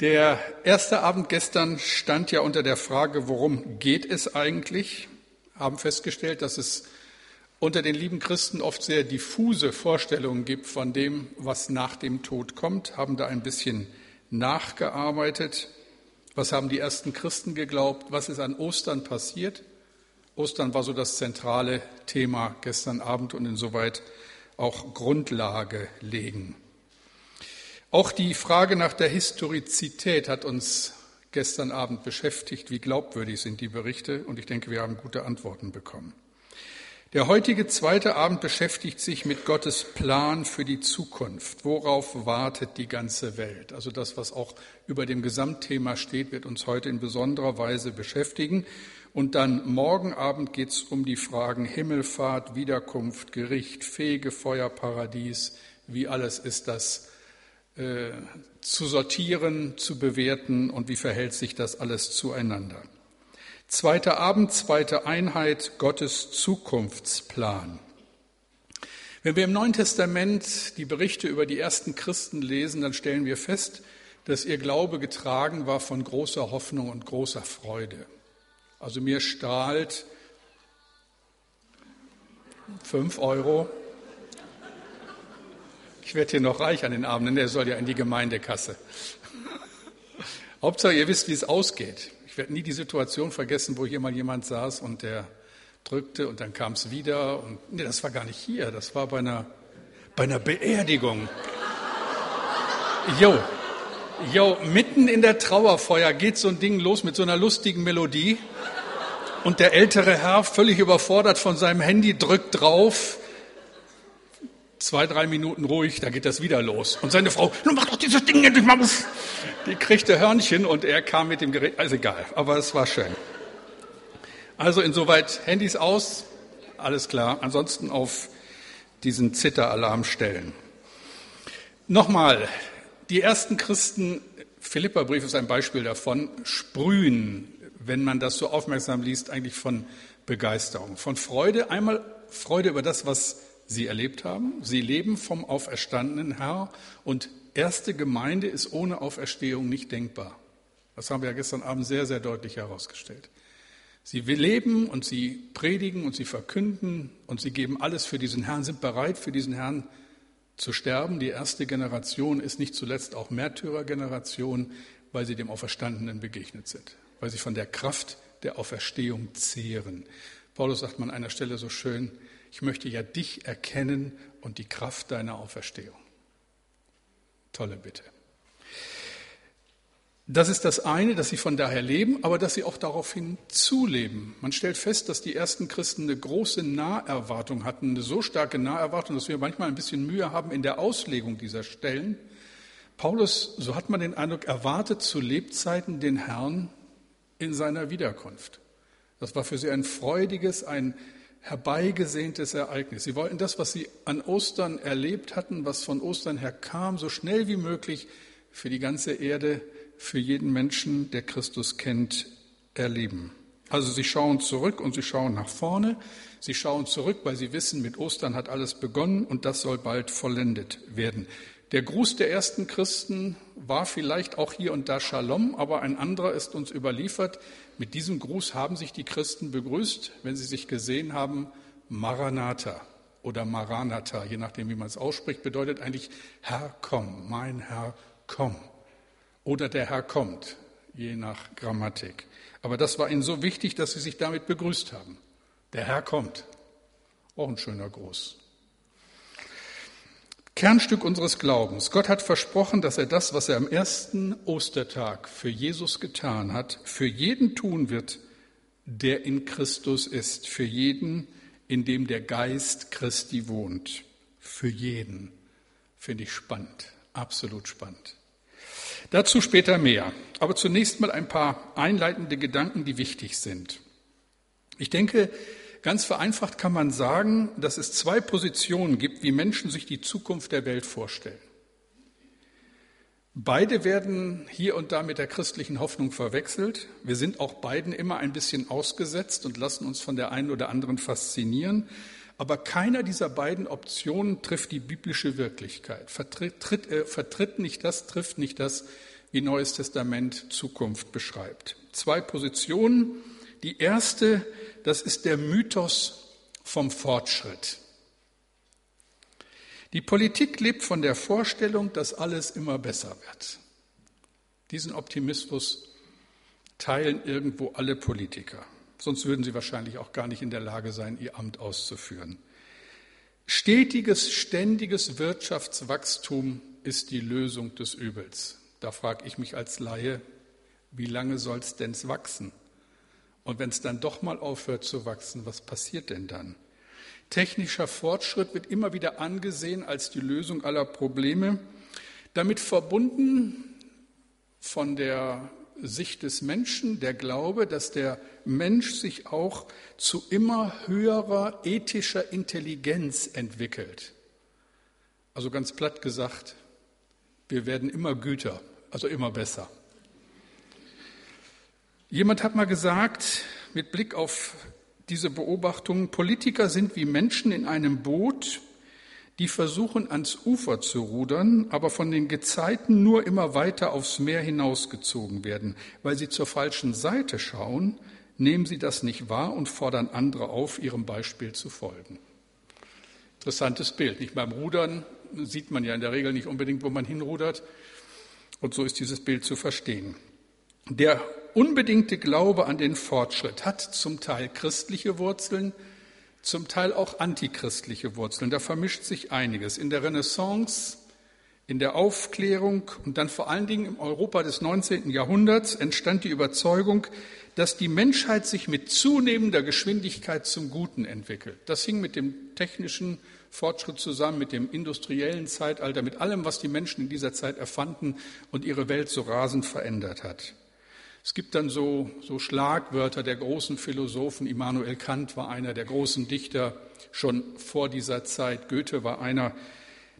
Der erste Abend gestern stand ja unter der Frage, worum geht es eigentlich? Haben festgestellt, dass es unter den lieben Christen oft sehr diffuse Vorstellungen gibt von dem, was nach dem Tod kommt, haben da ein bisschen nachgearbeitet. Was haben die ersten Christen geglaubt? Was ist an Ostern passiert? Ostern war so das zentrale Thema gestern Abend und insoweit auch Grundlage legen. Auch die Frage nach der Historizität hat uns gestern Abend beschäftigt. Wie glaubwürdig sind die Berichte? Und ich denke, wir haben gute Antworten bekommen. Der heutige zweite Abend beschäftigt sich mit Gottes Plan für die Zukunft. Worauf wartet die ganze Welt? Also das, was auch über dem Gesamtthema steht, wird uns heute in besonderer Weise beschäftigen. Und dann morgen Abend geht es um die Fragen Himmelfahrt, Wiederkunft, Gericht, Fegefeuer, Paradies. Wie alles ist das äh, zu sortieren, zu bewerten und wie verhält sich das alles zueinander? Zweiter Abend, zweite Einheit, Gottes Zukunftsplan. Wenn wir im Neuen Testament die Berichte über die ersten Christen lesen, dann stellen wir fest, dass ihr Glaube getragen war von großer Hoffnung und großer Freude. Also mir strahlt fünf Euro. Ich werde hier noch reich an den Abenden, der soll ja in die Gemeindekasse. Hauptsache, ihr wisst, wie es ausgeht. Ich werde nie die Situation vergessen, wo hier mal jemand saß und der drückte und dann kam es wieder. Und nee, das war gar nicht hier, das war bei einer, bei einer Beerdigung. Jo, jo, mitten in der Trauerfeuer geht so ein Ding los mit so einer lustigen Melodie. Und der ältere Herr, völlig überfordert von seinem Handy, drückt drauf zwei, drei Minuten ruhig, da geht das wieder los. Und seine Frau, nun mach doch dieses Ding endlich mal. Die kriegte Hörnchen und er kam mit dem Gerät, also egal, aber es war schön. Also insoweit Handys aus, alles klar. Ansonsten auf diesen Zitteralarm stellen. Nochmal, die ersten Christen, Philipperbrief ist ein Beispiel davon, sprühen, wenn man das so aufmerksam liest, eigentlich von Begeisterung, von Freude. Einmal Freude über das, was sie erlebt haben. Sie leben vom auferstandenen Herr und erste Gemeinde ist ohne Auferstehung nicht denkbar. Das haben wir ja gestern Abend sehr, sehr deutlich herausgestellt. Sie leben und sie predigen und sie verkünden und sie geben alles für diesen Herrn, sind bereit für diesen Herrn zu sterben. Die erste Generation ist nicht zuletzt auch Märtyrergeneration, weil sie dem Auferstandenen begegnet sind, weil sie von der Kraft der Auferstehung zehren. Paulus sagt man an einer Stelle so schön, ich möchte ja dich erkennen und die Kraft deiner Auferstehung. Tolle Bitte. Das ist das eine, dass sie von daher leben, aber dass sie auch daraufhin zuleben. Man stellt fest, dass die ersten Christen eine große Naherwartung hatten, eine so starke Naherwartung, dass wir manchmal ein bisschen Mühe haben in der Auslegung dieser Stellen. Paulus, so hat man den Eindruck, erwartet zu Lebzeiten den Herrn in seiner Wiederkunft. Das war für sie ein freudiges, ein herbeigesehntes Ereignis. Sie wollten das, was sie an Ostern erlebt hatten, was von Ostern her kam, so schnell wie möglich für die ganze Erde, für jeden Menschen, der Christus kennt, erleben. Also sie schauen zurück und sie schauen nach vorne. Sie schauen zurück, weil sie wissen, mit Ostern hat alles begonnen und das soll bald vollendet werden. Der Gruß der ersten Christen war vielleicht auch hier und da Shalom, aber ein anderer ist uns überliefert. Mit diesem Gruß haben sich die Christen begrüßt, wenn sie sich gesehen haben, Maranatha oder Maranatha, je nachdem, wie man es ausspricht, bedeutet eigentlich Herr, komm, mein Herr, komm. Oder der Herr kommt, je nach Grammatik. Aber das war ihnen so wichtig, dass sie sich damit begrüßt haben. Der Herr kommt. Auch ein schöner Gruß. Kernstück unseres Glaubens. Gott hat versprochen, dass er das, was er am ersten Ostertag für Jesus getan hat, für jeden tun wird, der in Christus ist, für jeden, in dem der Geist Christi wohnt. Für jeden. Finde ich spannend, absolut spannend. Dazu später mehr. Aber zunächst mal ein paar einleitende Gedanken, die wichtig sind. Ich denke, Ganz vereinfacht kann man sagen, dass es zwei Positionen gibt, wie Menschen sich die Zukunft der Welt vorstellen. Beide werden hier und da mit der christlichen Hoffnung verwechselt. Wir sind auch beiden immer ein bisschen ausgesetzt und lassen uns von der einen oder anderen faszinieren. Aber keiner dieser beiden Optionen trifft die biblische Wirklichkeit, vertritt, tritt, äh, vertritt nicht das, trifft nicht das, wie Neues Testament Zukunft beschreibt. Zwei Positionen. Die erste, das ist der Mythos vom Fortschritt. Die Politik lebt von der Vorstellung, dass alles immer besser wird. Diesen Optimismus teilen irgendwo alle Politiker. Sonst würden sie wahrscheinlich auch gar nicht in der Lage sein, ihr Amt auszuführen. Stetiges, ständiges Wirtschaftswachstum ist die Lösung des Übels. Da frage ich mich als Laie, wie lange soll es denn wachsen? Und wenn es dann doch mal aufhört zu wachsen, was passiert denn dann? Technischer Fortschritt wird immer wieder angesehen als die Lösung aller Probleme. Damit verbunden von der Sicht des Menschen der Glaube, dass der Mensch sich auch zu immer höherer ethischer Intelligenz entwickelt. Also ganz platt gesagt, wir werden immer güter, also immer besser. Jemand hat mal gesagt, mit Blick auf diese Beobachtung, Politiker sind wie Menschen in einem Boot, die versuchen ans Ufer zu rudern, aber von den Gezeiten nur immer weiter aufs Meer hinausgezogen werden. Weil sie zur falschen Seite schauen, nehmen sie das nicht wahr und fordern andere auf, ihrem Beispiel zu folgen. Interessantes Bild. Nicht beim Rudern sieht man ja in der Regel nicht unbedingt, wo man hinrudert. Und so ist dieses Bild zu verstehen. Der unbedingte Glaube an den Fortschritt hat zum Teil christliche Wurzeln, zum Teil auch antichristliche Wurzeln. Da vermischt sich einiges. In der Renaissance, in der Aufklärung und dann vor allen Dingen im Europa des 19. Jahrhunderts entstand die Überzeugung, dass die Menschheit sich mit zunehmender Geschwindigkeit zum Guten entwickelt. Das hing mit dem technischen Fortschritt zusammen, mit dem industriellen Zeitalter, mit allem, was die Menschen in dieser Zeit erfanden und ihre Welt so rasend verändert hat. Es gibt dann so, so Schlagwörter der großen Philosophen. Immanuel Kant war einer der großen Dichter schon vor dieser Zeit. Goethe war einer.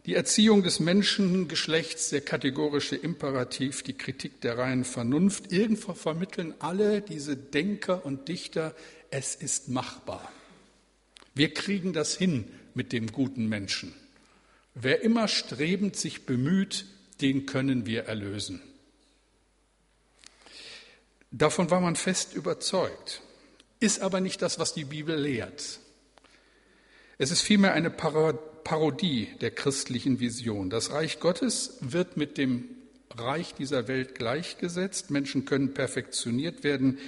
Die Erziehung des Menschengeschlechts, der kategorische Imperativ, die Kritik der reinen Vernunft. Irgendwo vermitteln alle diese Denker und Dichter, es ist machbar. Wir kriegen das hin mit dem guten Menschen. Wer immer strebend sich bemüht, den können wir erlösen. Davon war man fest überzeugt, ist aber nicht das, was die Bibel lehrt. Es ist vielmehr eine Parodie der christlichen Vision. Das Reich Gottes wird mit dem Reich dieser Welt gleichgesetzt. Menschen können perfektioniert werden.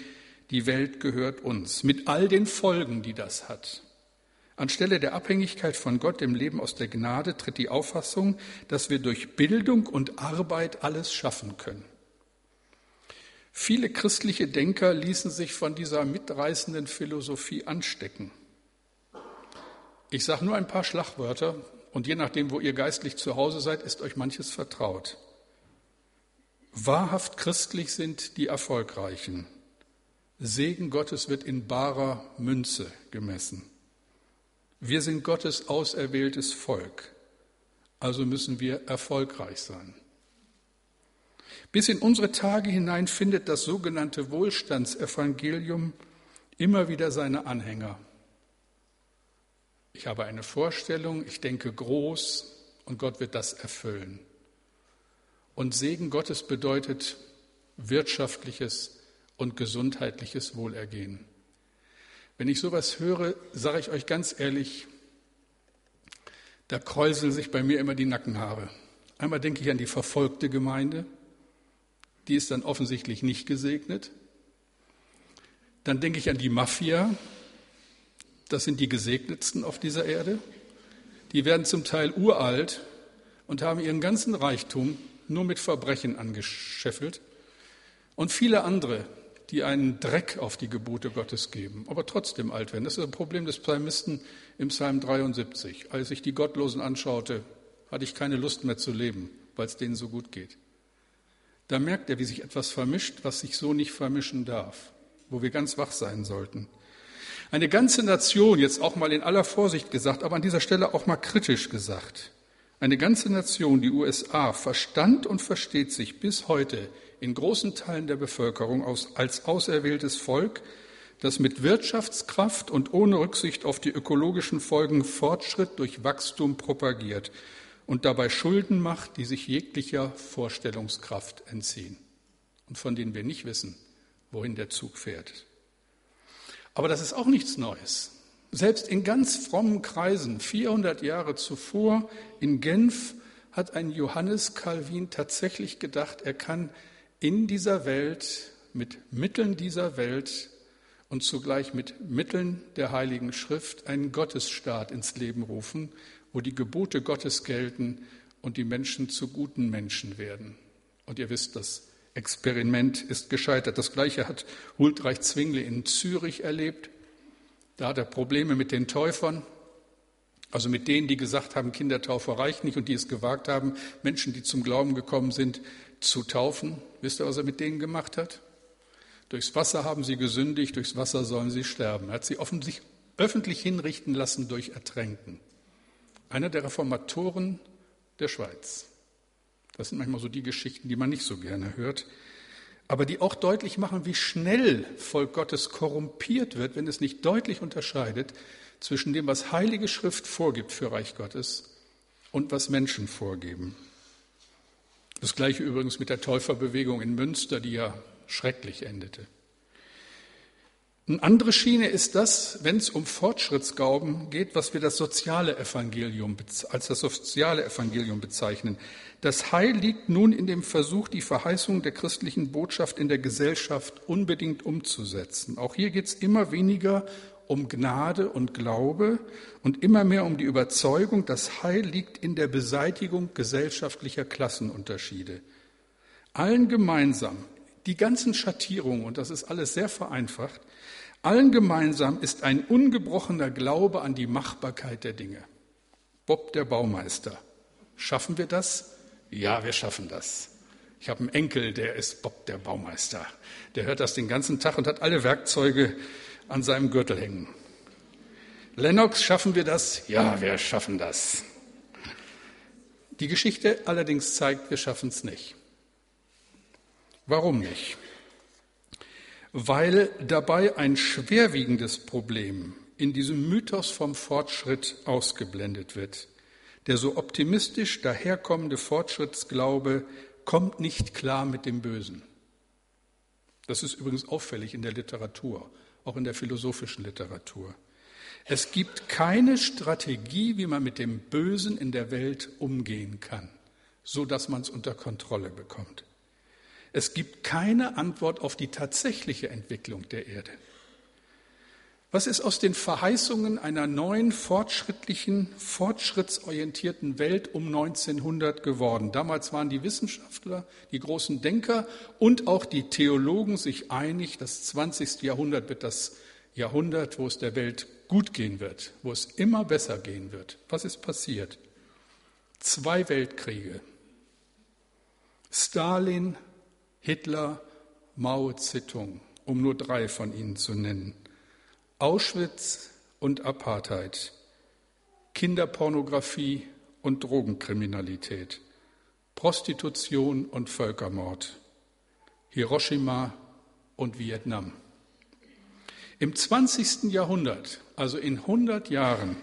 Die Welt gehört uns, mit all den Folgen, die das hat. Anstelle der Abhängigkeit von Gott im Leben aus der Gnade tritt die Auffassung, dass wir durch Bildung und Arbeit alles schaffen können. Viele christliche Denker ließen sich von dieser mitreißenden Philosophie anstecken. Ich sage nur ein paar Schlagwörter und je nachdem, wo ihr geistlich zu Hause seid, ist euch manches vertraut. Wahrhaft christlich sind die Erfolgreichen. Segen Gottes wird in barer Münze gemessen. Wir sind Gottes auserwähltes Volk, also müssen wir erfolgreich sein. Bis in unsere Tage hinein findet das sogenannte Wohlstandsevangelium immer wieder seine Anhänger. Ich habe eine Vorstellung, ich denke groß und Gott wird das erfüllen. Und Segen Gottes bedeutet wirtschaftliches und gesundheitliches Wohlergehen. Wenn ich sowas höre, sage ich euch ganz ehrlich, da kräuseln sich bei mir immer die Nackenhaare. Einmal denke ich an die verfolgte Gemeinde, die ist dann offensichtlich nicht gesegnet. Dann denke ich an die Mafia, das sind die Gesegnetsten auf dieser Erde. Die werden zum Teil uralt und haben ihren ganzen Reichtum nur mit Verbrechen angescheffelt. Und viele andere, die einen Dreck auf die Gebote Gottes geben, aber trotzdem alt werden. Das ist ein Problem des Psalmisten im Psalm 73. Als ich die Gottlosen anschaute, hatte ich keine Lust mehr zu leben, weil es denen so gut geht. Da merkt er, wie sich etwas vermischt, was sich so nicht vermischen darf, wo wir ganz wach sein sollten. Eine ganze Nation, jetzt auch mal in aller Vorsicht gesagt, aber an dieser Stelle auch mal kritisch gesagt, eine ganze Nation, die USA, verstand und versteht sich bis heute in großen Teilen der Bevölkerung als auserwähltes Volk, das mit Wirtschaftskraft und ohne Rücksicht auf die ökologischen Folgen Fortschritt durch Wachstum propagiert und dabei Schulden macht, die sich jeglicher Vorstellungskraft entziehen und von denen wir nicht wissen, wohin der Zug fährt. Aber das ist auch nichts Neues. Selbst in ganz frommen Kreisen, 400 Jahre zuvor in Genf, hat ein Johannes Calvin tatsächlich gedacht, er kann in dieser Welt, mit Mitteln dieser Welt und zugleich mit Mitteln der Heiligen Schrift einen Gottesstaat ins Leben rufen, wo die Gebote Gottes gelten und die Menschen zu guten Menschen werden. Und ihr wisst, das Experiment ist gescheitert. Das gleiche hat Huldreich Zwingli in Zürich erlebt. Da hat er Probleme mit den Täufern, also mit denen, die gesagt haben, Kindertaufe reicht nicht und die es gewagt haben, Menschen, die zum Glauben gekommen sind, zu taufen. Wisst ihr, was er mit denen gemacht hat? Durchs Wasser haben sie gesündigt, durchs Wasser sollen sie sterben. Er hat sie offensichtlich öffentlich hinrichten lassen durch Ertränken. Einer der Reformatoren der Schweiz. Das sind manchmal so die Geschichten, die man nicht so gerne hört, aber die auch deutlich machen, wie schnell Volk Gottes korrumpiert wird, wenn es nicht deutlich unterscheidet zwischen dem, was Heilige Schrift vorgibt für Reich Gottes und was Menschen vorgeben. Das gleiche übrigens mit der Täuferbewegung in Münster, die ja schrecklich endete. Eine andere Schiene ist das, wenn es um Fortschrittsglauben geht, was wir das soziale Evangelium als das soziale Evangelium bezeichnen. Das Heil liegt nun in dem Versuch, die Verheißung der christlichen Botschaft in der Gesellschaft unbedingt umzusetzen. Auch hier geht es immer weniger um Gnade und Glaube und immer mehr um die Überzeugung, das Heil liegt in der Beseitigung gesellschaftlicher Klassenunterschiede. Allen gemeinsam die ganzen Schattierungen, und das ist alles sehr vereinfacht, allen gemeinsam ist ein ungebrochener Glaube an die Machbarkeit der Dinge. Bob der Baumeister. Schaffen wir das? Ja, wir schaffen das. Ich habe einen Enkel, der ist Bob der Baumeister. Der hört das den ganzen Tag und hat alle Werkzeuge an seinem Gürtel hängen. Lennox, schaffen wir das? Ja, wir schaffen das. Die Geschichte allerdings zeigt, wir schaffen es nicht. Warum nicht? Weil dabei ein schwerwiegendes Problem in diesem Mythos vom Fortschritt ausgeblendet wird. Der so optimistisch daherkommende Fortschrittsglaube kommt nicht klar mit dem Bösen. Das ist übrigens auffällig in der Literatur, auch in der philosophischen Literatur. Es gibt keine Strategie, wie man mit dem Bösen in der Welt umgehen kann, so dass man es unter Kontrolle bekommt. Es gibt keine Antwort auf die tatsächliche Entwicklung der Erde. Was ist aus den Verheißungen einer neuen, fortschrittlichen, fortschrittsorientierten Welt um 1900 geworden? Damals waren die Wissenschaftler, die großen Denker und auch die Theologen sich einig, das 20. Jahrhundert wird das Jahrhundert, wo es der Welt gut gehen wird, wo es immer besser gehen wird. Was ist passiert? Zwei Weltkriege. Stalin Hitler, Mao Zedong, um nur drei von ihnen zu nennen. Auschwitz und Apartheid, Kinderpornografie und Drogenkriminalität, Prostitution und Völkermord, Hiroshima und Vietnam. Im 20. Jahrhundert, also in 100 Jahren,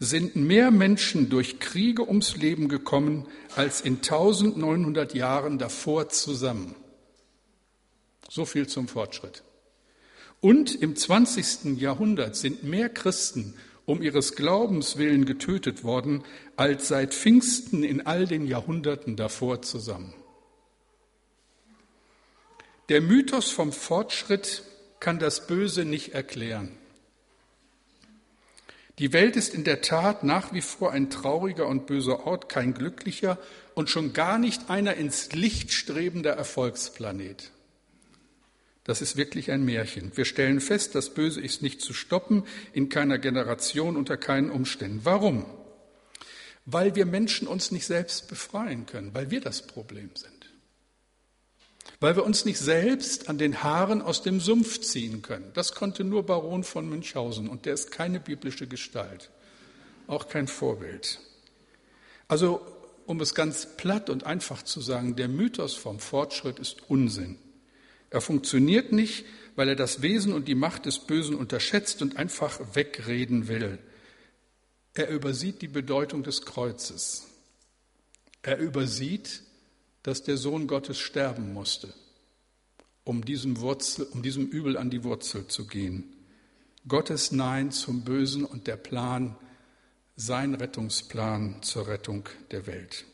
sind mehr Menschen durch Kriege ums Leben gekommen als in 1900 Jahren davor zusammen. So viel zum Fortschritt. Und im 20. Jahrhundert sind mehr Christen um ihres Glaubens willen getötet worden, als seit Pfingsten in all den Jahrhunderten davor zusammen. Der Mythos vom Fortschritt kann das Böse nicht erklären. Die Welt ist in der Tat nach wie vor ein trauriger und böser Ort, kein glücklicher und schon gar nicht einer ins Licht strebender Erfolgsplanet. Das ist wirklich ein Märchen. Wir stellen fest, das Böse ist nicht zu stoppen, in keiner Generation, unter keinen Umständen. Warum? Weil wir Menschen uns nicht selbst befreien können, weil wir das Problem sind. Weil wir uns nicht selbst an den Haaren aus dem Sumpf ziehen können. Das konnte nur Baron von Münchhausen und der ist keine biblische Gestalt, auch kein Vorbild. Also, um es ganz platt und einfach zu sagen, der Mythos vom Fortschritt ist Unsinn. Er funktioniert nicht, weil er das Wesen und die Macht des Bösen unterschätzt und einfach wegreden will. Er übersieht die Bedeutung des Kreuzes. Er übersieht, dass der Sohn Gottes sterben musste, um diesem, Wurzel, um diesem Übel an die Wurzel zu gehen. Gottes Nein zum Bösen und der Plan, sein Rettungsplan zur Rettung der Welt.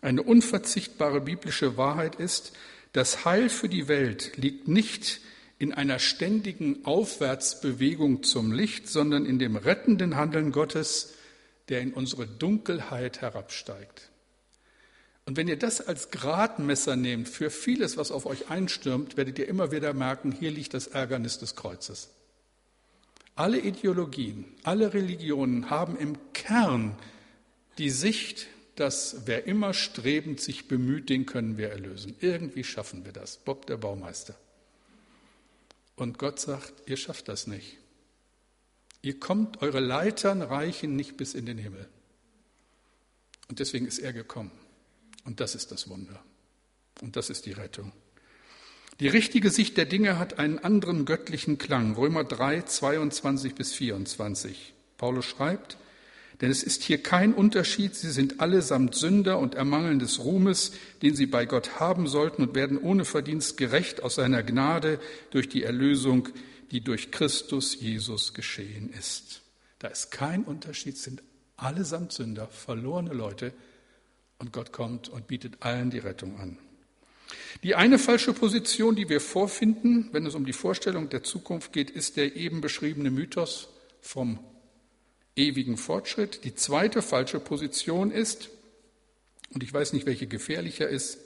Eine unverzichtbare biblische Wahrheit ist, das Heil für die Welt liegt nicht in einer ständigen Aufwärtsbewegung zum Licht, sondern in dem rettenden Handeln Gottes, der in unsere Dunkelheit herabsteigt. Und wenn ihr das als Gradmesser nehmt für vieles, was auf euch einstürmt, werdet ihr immer wieder merken, hier liegt das Ärgernis des Kreuzes. Alle Ideologien, alle Religionen haben im Kern die Sicht, dass wer immer strebend sich bemüht, den können wir erlösen. Irgendwie schaffen wir das. Bob der Baumeister. Und Gott sagt, ihr schafft das nicht. Ihr kommt, eure Leitern reichen nicht bis in den Himmel. Und deswegen ist er gekommen. Und das ist das Wunder. Und das ist die Rettung. Die richtige Sicht der Dinge hat einen anderen göttlichen Klang. Römer 3, 22 bis 24. Paulus schreibt, denn es ist hier kein Unterschied, sie sind allesamt Sünder und ermangeln des Ruhmes, den sie bei Gott haben sollten und werden ohne Verdienst gerecht aus seiner Gnade durch die Erlösung, die durch Christus Jesus geschehen ist. Da ist kein Unterschied, sind allesamt Sünder, verlorene Leute und Gott kommt und bietet allen die Rettung an. Die eine falsche Position, die wir vorfinden, wenn es um die Vorstellung der Zukunft geht, ist der eben beschriebene Mythos vom ewigen Fortschritt. Die zweite falsche Position ist, und ich weiß nicht, welche gefährlicher ist,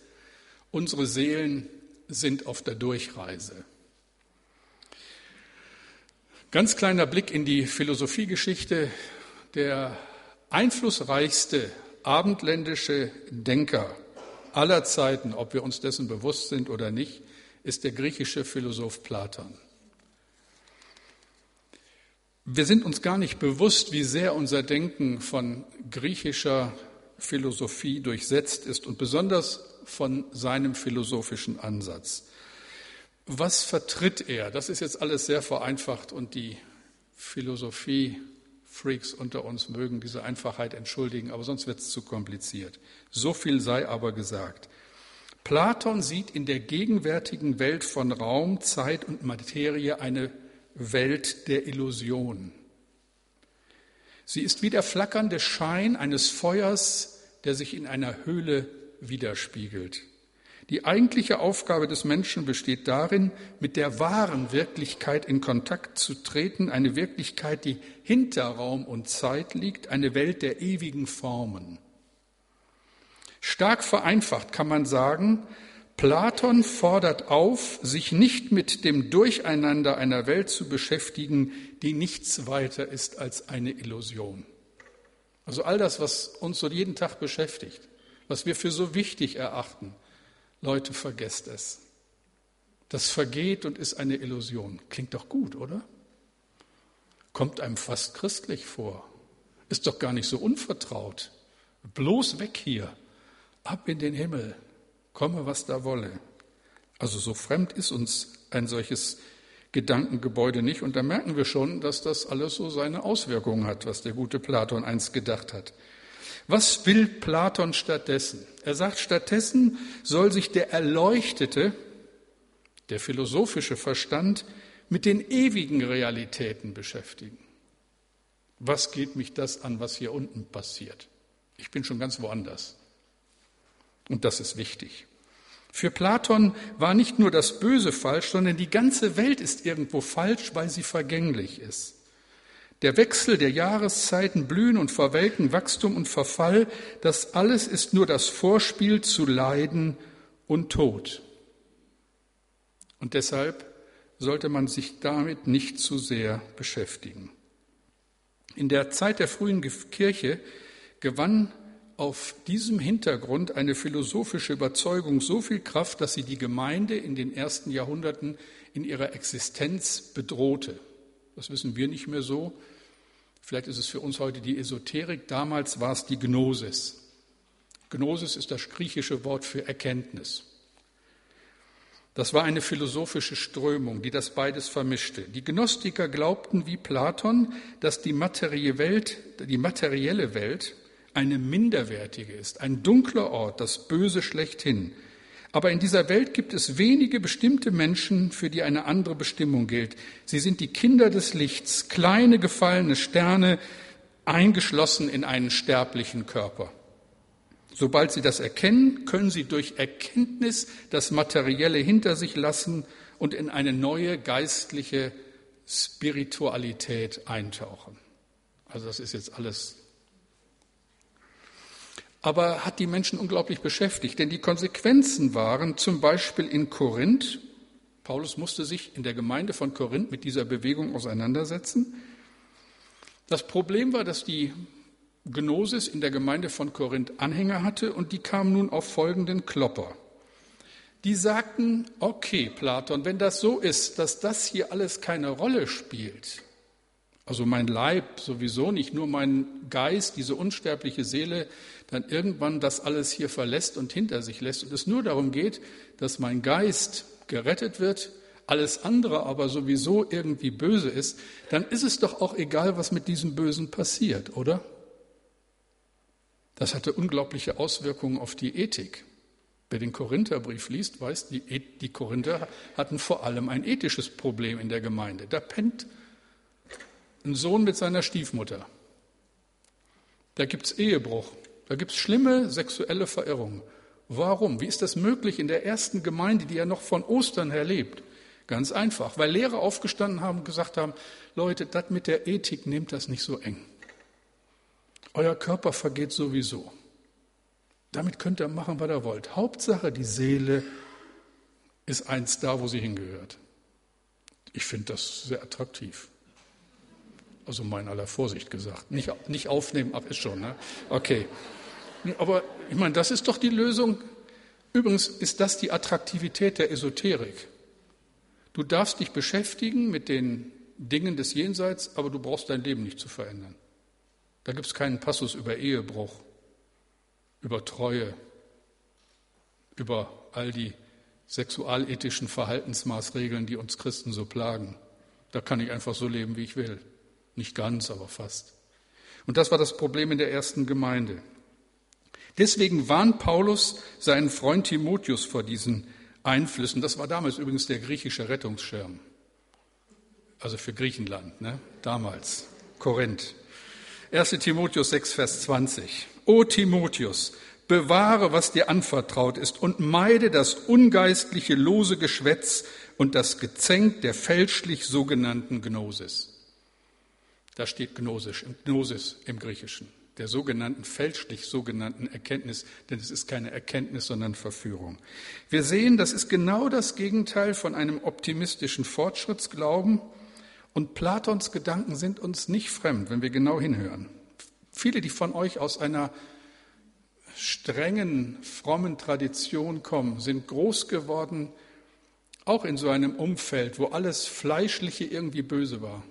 unsere Seelen sind auf der Durchreise. Ganz kleiner Blick in die Philosophiegeschichte. Der einflussreichste abendländische Denker aller Zeiten, ob wir uns dessen bewusst sind oder nicht, ist der griechische Philosoph Platon. Wir sind uns gar nicht bewusst, wie sehr unser Denken von griechischer Philosophie durchsetzt ist und besonders von seinem philosophischen Ansatz. Was vertritt er? Das ist jetzt alles sehr vereinfacht und die Philosophie-Freaks unter uns mögen diese Einfachheit entschuldigen, aber sonst wird es zu kompliziert. So viel sei aber gesagt. Platon sieht in der gegenwärtigen Welt von Raum, Zeit und Materie eine Welt der Illusion. Sie ist wie der flackernde Schein eines Feuers, der sich in einer Höhle widerspiegelt. Die eigentliche Aufgabe des Menschen besteht darin, mit der wahren Wirklichkeit in Kontakt zu treten, eine Wirklichkeit, die hinter Raum und Zeit liegt, eine Welt der ewigen Formen. Stark vereinfacht kann man sagen, Platon fordert auf, sich nicht mit dem Durcheinander einer Welt zu beschäftigen, die nichts weiter ist als eine Illusion. Also all das, was uns so jeden Tag beschäftigt, was wir für so wichtig erachten, Leute, vergesst es. Das vergeht und ist eine Illusion. Klingt doch gut, oder? Kommt einem fast christlich vor. Ist doch gar nicht so unvertraut. Bloß weg hier, ab in den Himmel komme, was da wolle. Also so fremd ist uns ein solches Gedankengebäude nicht. Und da merken wir schon, dass das alles so seine Auswirkungen hat, was der gute Platon einst gedacht hat. Was will Platon stattdessen? Er sagt, stattdessen soll sich der Erleuchtete, der philosophische Verstand mit den ewigen Realitäten beschäftigen. Was geht mich das an, was hier unten passiert? Ich bin schon ganz woanders. Und das ist wichtig. Für Platon war nicht nur das Böse falsch, sondern die ganze Welt ist irgendwo falsch, weil sie vergänglich ist. Der Wechsel der Jahreszeiten, Blühen und Verwelken, Wachstum und Verfall, das alles ist nur das Vorspiel zu Leiden und Tod. Und deshalb sollte man sich damit nicht zu sehr beschäftigen. In der Zeit der frühen Kirche gewann auf diesem Hintergrund eine philosophische Überzeugung so viel Kraft, dass sie die Gemeinde in den ersten Jahrhunderten in ihrer Existenz bedrohte. Das wissen wir nicht mehr so. Vielleicht ist es für uns heute die Esoterik. Damals war es die Gnosis. Gnosis ist das griechische Wort für Erkenntnis. Das war eine philosophische Strömung, die das beides vermischte. Die Gnostiker glaubten wie Platon, dass die materielle Welt, die materielle Welt eine minderwertige ist, ein dunkler Ort, das Böse schlechthin. Aber in dieser Welt gibt es wenige bestimmte Menschen, für die eine andere Bestimmung gilt. Sie sind die Kinder des Lichts, kleine gefallene Sterne, eingeschlossen in einen sterblichen Körper. Sobald sie das erkennen, können sie durch Erkenntnis das Materielle hinter sich lassen und in eine neue geistliche Spiritualität eintauchen. Also das ist jetzt alles. Aber hat die Menschen unglaublich beschäftigt, denn die Konsequenzen waren zum Beispiel in Korinth, Paulus musste sich in der Gemeinde von Korinth mit dieser Bewegung auseinandersetzen. Das Problem war, dass die Gnosis in der Gemeinde von Korinth Anhänger hatte und die kamen nun auf folgenden Klopper. Die sagten, okay, Platon, wenn das so ist, dass das hier alles keine Rolle spielt, also mein Leib sowieso nicht, nur mein Geist, diese unsterbliche Seele, dann irgendwann das alles hier verlässt und hinter sich lässt und es nur darum geht, dass mein Geist gerettet wird, alles andere aber sowieso irgendwie böse ist, dann ist es doch auch egal, was mit diesem Bösen passiert, oder? Das hatte unglaubliche Auswirkungen auf die Ethik. Wer den Korintherbrief liest, weiß, die, die Korinther hatten vor allem ein ethisches Problem in der Gemeinde. Da pennt ein Sohn mit seiner Stiefmutter. Da gibt es Ehebruch. Da gibt es schlimme sexuelle Verirrungen. Warum? Wie ist das möglich in der ersten Gemeinde, die ja noch von Ostern her lebt? Ganz einfach, weil Lehrer aufgestanden haben und gesagt haben, Leute, das mit der Ethik nehmt das nicht so eng. Euer Körper vergeht sowieso. Damit könnt ihr machen, was ihr wollt. Hauptsache, die Seele ist eins da, wo sie hingehört. Ich finde das sehr attraktiv. Also mal in aller Vorsicht gesagt. Nicht, nicht aufnehmen, ab ist schon. Ne? Okay. Aber ich meine, das ist doch die Lösung. Übrigens ist das die Attraktivität der Esoterik. Du darfst dich beschäftigen mit den Dingen des Jenseits, aber du brauchst dein Leben nicht zu verändern. Da gibt es keinen Passus über Ehebruch, über Treue, über all die sexualethischen Verhaltensmaßregeln, die uns Christen so plagen. Da kann ich einfach so leben, wie ich will. Nicht ganz, aber fast. Und das war das Problem in der ersten Gemeinde. Deswegen warnt Paulus seinen Freund Timotheus vor diesen Einflüssen. Das war damals übrigens der griechische Rettungsschirm. Also für Griechenland, ne? damals. Korinth. 1 Timotheus 6, Vers 20. O Timotheus, bewahre, was dir anvertraut ist und meide das ungeistliche, lose Geschwätz und das Gezänk der fälschlich sogenannten Gnosis. Da steht Gnosis, Gnosis im Griechischen, der sogenannten fälschlich sogenannten Erkenntnis, denn es ist keine Erkenntnis, sondern Verführung. Wir sehen, das ist genau das Gegenteil von einem optimistischen Fortschrittsglauben, und Platons Gedanken sind uns nicht fremd, wenn wir genau hinhören. Viele, die von euch aus einer strengen, frommen Tradition kommen, sind groß geworden, auch in so einem Umfeld, wo alles Fleischliche irgendwie böse war.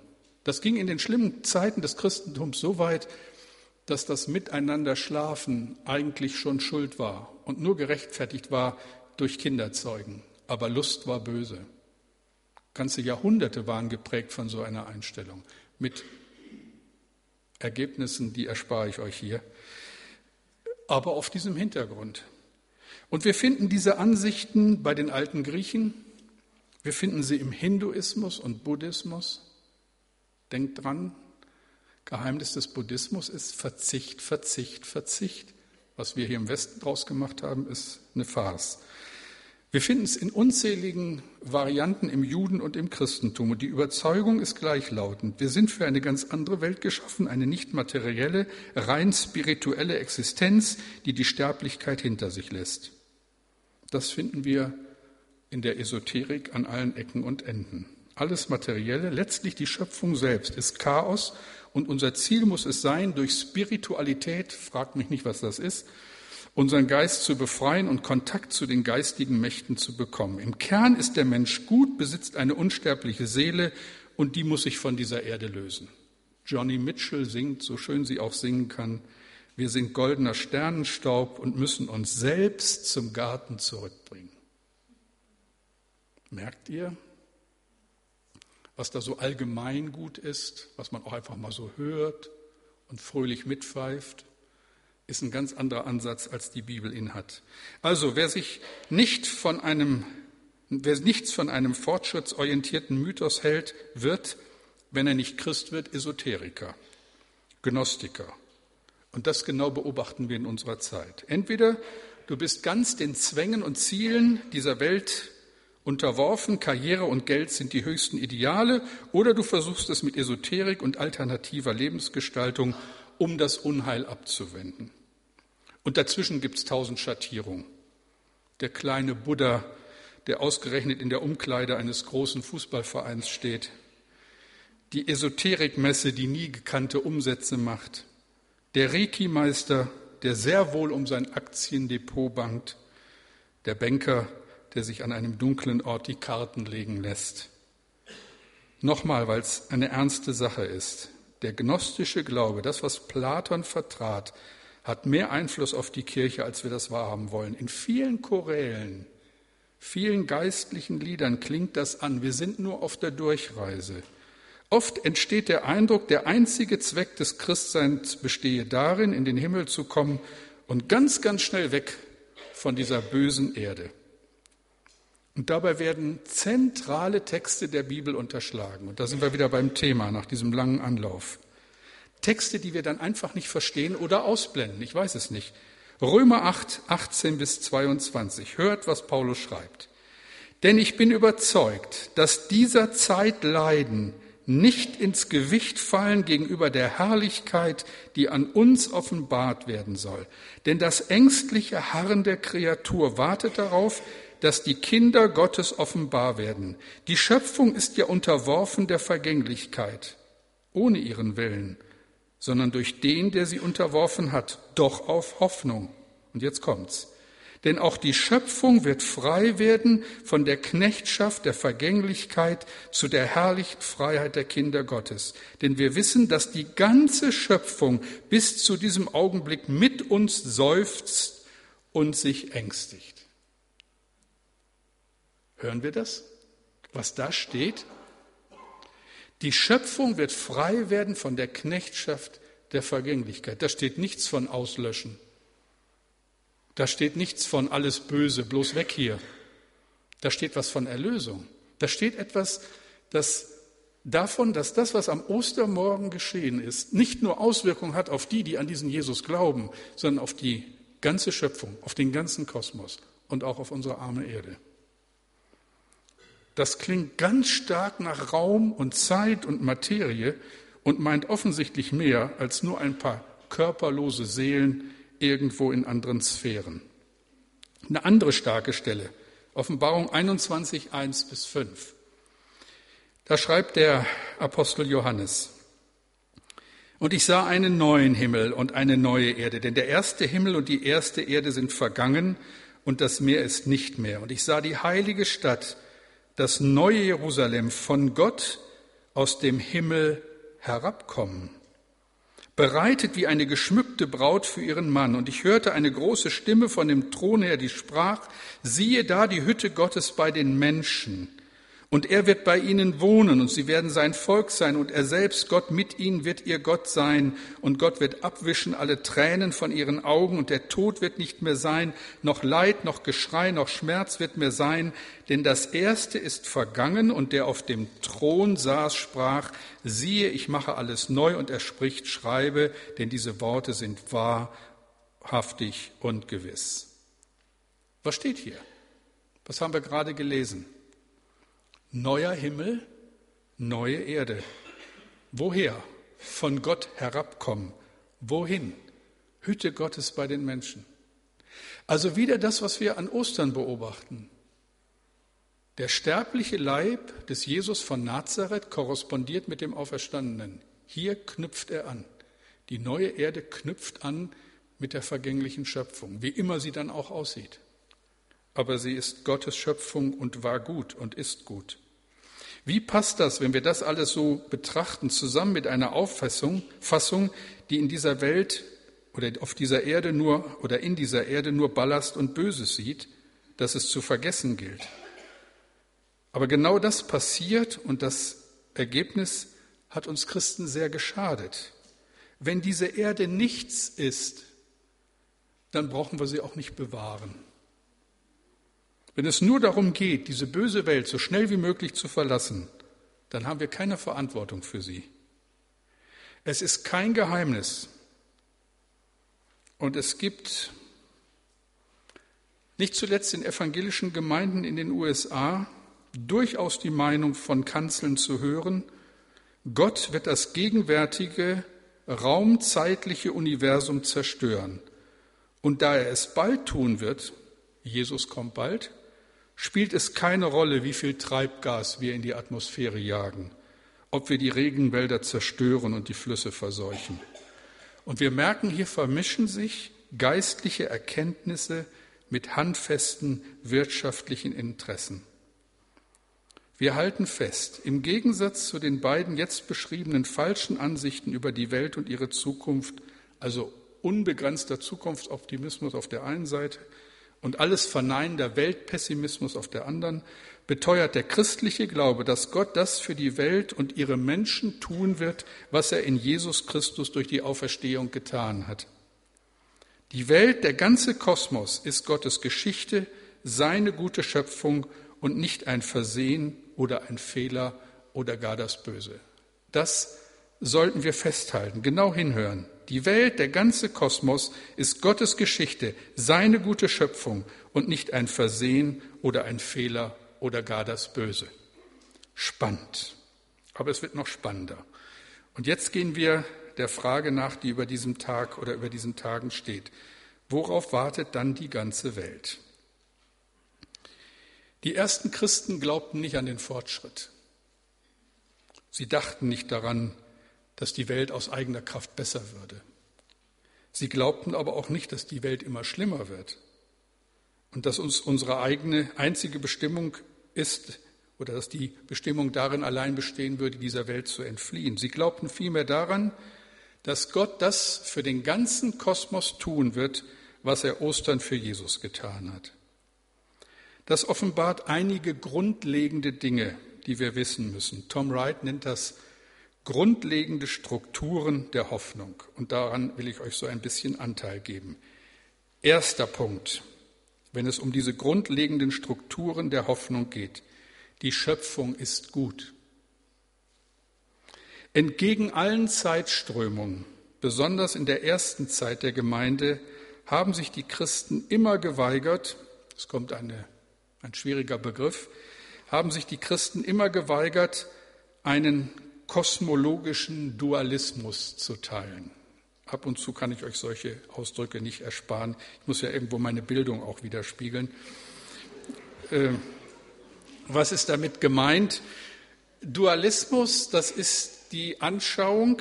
Das ging in den schlimmen Zeiten des Christentums so weit, dass das Miteinander schlafen eigentlich schon Schuld war und nur gerechtfertigt war durch Kinderzeugen. Aber Lust war böse. Ganze Jahrhunderte waren geprägt von so einer Einstellung mit Ergebnissen, die erspare ich euch hier, aber auf diesem Hintergrund. Und wir finden diese Ansichten bei den alten Griechen, wir finden sie im Hinduismus und Buddhismus. Denkt dran, Geheimnis des Buddhismus ist Verzicht, Verzicht, Verzicht. Was wir hier im Westen draus gemacht haben, ist eine Farce. Wir finden es in unzähligen Varianten im Juden und im Christentum. Und die Überzeugung ist gleichlautend. Wir sind für eine ganz andere Welt geschaffen, eine nicht materielle, rein spirituelle Existenz, die die Sterblichkeit hinter sich lässt. Das finden wir in der Esoterik an allen Ecken und Enden. Alles Materielle, letztlich die Schöpfung selbst, ist Chaos und unser Ziel muss es sein, durch Spiritualität, fragt mich nicht, was das ist, unseren Geist zu befreien und Kontakt zu den geistigen Mächten zu bekommen. Im Kern ist der Mensch gut, besitzt eine unsterbliche Seele und die muss sich von dieser Erde lösen. Johnny Mitchell singt, so schön sie auch singen kann, wir sind goldener Sternenstaub und müssen uns selbst zum Garten zurückbringen. Merkt ihr, was da so allgemein gut ist, was man auch einfach mal so hört und fröhlich mitpfeift? ist ein ganz anderer Ansatz, als die Bibel ihn hat. Also, wer sich nicht von einem, wer nichts von einem fortschrittsorientierten Mythos hält, wird, wenn er nicht Christ wird, Esoteriker, Gnostiker. Und das genau beobachten wir in unserer Zeit. Entweder du bist ganz den Zwängen und Zielen dieser Welt unterworfen, Karriere und Geld sind die höchsten Ideale, oder du versuchst es mit Esoterik und alternativer Lebensgestaltung um das Unheil abzuwenden. Und dazwischen gibt es tausend Schattierungen. Der kleine Buddha, der ausgerechnet in der Umkleide eines großen Fußballvereins steht. Die Esoterikmesse, die nie gekannte Umsätze macht. Der Reiki-Meister, der sehr wohl um sein Aktiendepot bangt. Der Banker, der sich an einem dunklen Ort die Karten legen lässt. Nochmal, weil es eine ernste Sache ist. Der gnostische Glaube, das, was Platon vertrat, hat mehr Einfluss auf die Kirche, als wir das wahrhaben wollen. In vielen Chorälen, vielen geistlichen Liedern klingt das an. Wir sind nur auf der Durchreise. Oft entsteht der Eindruck, der einzige Zweck des Christseins bestehe darin, in den Himmel zu kommen und ganz, ganz schnell weg von dieser bösen Erde. Und dabei werden zentrale Texte der Bibel unterschlagen. Und da sind wir wieder beim Thema nach diesem langen Anlauf. Texte, die wir dann einfach nicht verstehen oder ausblenden. Ich weiß es nicht. Römer 8, 18 bis 22. Hört, was Paulus schreibt. Denn ich bin überzeugt, dass dieser Zeit Leiden nicht ins Gewicht fallen gegenüber der Herrlichkeit, die an uns offenbart werden soll. Denn das ängstliche Harren der Kreatur wartet darauf, dass die Kinder Gottes offenbar werden. Die Schöpfung ist ja unterworfen der Vergänglichkeit, ohne ihren Willen, sondern durch den, der sie unterworfen hat, doch auf Hoffnung. Und jetzt kommt's. Denn auch die Schöpfung wird frei werden von der Knechtschaft der Vergänglichkeit zu der herrlichen Freiheit der Kinder Gottes. Denn wir wissen, dass die ganze Schöpfung bis zu diesem Augenblick mit uns seufzt und sich ängstigt. Hören wir das? Was da steht? Die Schöpfung wird frei werden von der Knechtschaft der Vergänglichkeit. Da steht nichts von Auslöschen. Da steht nichts von alles Böse, bloß weg hier. Da steht was von Erlösung. Da steht etwas, das davon, dass das, was am Ostermorgen geschehen ist, nicht nur Auswirkungen hat auf die, die an diesen Jesus glauben, sondern auf die ganze Schöpfung, auf den ganzen Kosmos und auch auf unsere arme Erde. Das klingt ganz stark nach Raum und Zeit und Materie und meint offensichtlich mehr als nur ein paar körperlose Seelen irgendwo in anderen Sphären. Eine andere starke Stelle, Offenbarung 21, 1 bis 5. Da schreibt der Apostel Johannes, und ich sah einen neuen Himmel und eine neue Erde, denn der erste Himmel und die erste Erde sind vergangen und das Meer ist nicht mehr. Und ich sah die heilige Stadt, das neue Jerusalem von Gott aus dem Himmel herabkommen, bereitet wie eine geschmückte Braut für ihren Mann. Und ich hörte eine große Stimme von dem Thron her, die sprach, siehe da die Hütte Gottes bei den Menschen. Und er wird bei ihnen wohnen und sie werden sein Volk sein und er selbst, Gott mit ihnen, wird ihr Gott sein und Gott wird abwischen alle Tränen von ihren Augen und der Tod wird nicht mehr sein, noch Leid, noch Geschrei, noch Schmerz wird mehr sein, denn das Erste ist vergangen und der auf dem Thron saß, sprach, siehe, ich mache alles neu und er spricht, schreibe, denn diese Worte sind wahrhaftig und gewiss. Was steht hier? Was haben wir gerade gelesen? Neuer Himmel, neue Erde. Woher? Von Gott herabkommen. Wohin? Hütte Gottes bei den Menschen. Also wieder das, was wir an Ostern beobachten. Der sterbliche Leib des Jesus von Nazareth korrespondiert mit dem Auferstandenen. Hier knüpft er an. Die neue Erde knüpft an mit der vergänglichen Schöpfung, wie immer sie dann auch aussieht. Aber sie ist Gottes Schöpfung und war gut und ist gut. Wie passt das, wenn wir das alles so betrachten, zusammen mit einer Auffassung, Fassung, die in dieser Welt oder auf dieser Erde nur oder in dieser Erde nur Ballast und Böses sieht, dass es zu vergessen gilt? Aber genau das passiert und das Ergebnis hat uns Christen sehr geschadet. Wenn diese Erde nichts ist, dann brauchen wir sie auch nicht bewahren. Wenn es nur darum geht, diese böse Welt so schnell wie möglich zu verlassen, dann haben wir keine Verantwortung für sie. Es ist kein Geheimnis. Und es gibt nicht zuletzt in evangelischen Gemeinden in den USA durchaus die Meinung von Kanzeln zu hören, Gott wird das gegenwärtige raumzeitliche Universum zerstören. Und da er es bald tun wird, Jesus kommt bald, spielt es keine Rolle, wie viel Treibgas wir in die Atmosphäre jagen, ob wir die Regenwälder zerstören und die Flüsse verseuchen. Und wir merken, hier vermischen sich geistliche Erkenntnisse mit handfesten wirtschaftlichen Interessen. Wir halten fest, im Gegensatz zu den beiden jetzt beschriebenen falschen Ansichten über die Welt und ihre Zukunft, also unbegrenzter Zukunftsoptimismus auf der einen Seite und alles verneinender Weltpessimismus auf der anderen, beteuert der christliche Glaube, dass Gott das für die Welt und ihre Menschen tun wird, was er in Jesus Christus durch die Auferstehung getan hat. Die Welt, der ganze Kosmos ist Gottes Geschichte, seine gute Schöpfung und nicht ein Versehen oder ein Fehler oder gar das Böse. Das sollten wir festhalten, genau hinhören. Die Welt, der ganze Kosmos ist Gottes Geschichte, seine gute Schöpfung und nicht ein Versehen oder ein Fehler oder gar das Böse. Spannend. Aber es wird noch spannender. Und jetzt gehen wir der Frage nach, die über diesem Tag oder über diesen Tagen steht. Worauf wartet dann die ganze Welt? Die ersten Christen glaubten nicht an den Fortschritt. Sie dachten nicht daran, dass die Welt aus eigener Kraft besser würde. Sie glaubten aber auch nicht, dass die Welt immer schlimmer wird und dass uns unsere eigene einzige Bestimmung ist oder dass die Bestimmung darin allein bestehen würde, dieser Welt zu entfliehen. Sie glaubten vielmehr daran, dass Gott das für den ganzen Kosmos tun wird, was er Ostern für Jesus getan hat. Das offenbart einige grundlegende Dinge, die wir wissen müssen. Tom Wright nennt das grundlegende Strukturen der Hoffnung. Und daran will ich euch so ein bisschen Anteil geben. Erster Punkt, wenn es um diese grundlegenden Strukturen der Hoffnung geht. Die Schöpfung ist gut. Entgegen allen Zeitströmungen, besonders in der ersten Zeit der Gemeinde, haben sich die Christen immer geweigert, es kommt eine, ein schwieriger Begriff, haben sich die Christen immer geweigert, einen kosmologischen Dualismus zu teilen. Ab und zu kann ich euch solche Ausdrücke nicht ersparen. Ich muss ja irgendwo meine Bildung auch widerspiegeln. Äh, was ist damit gemeint? Dualismus, das ist die Anschauung,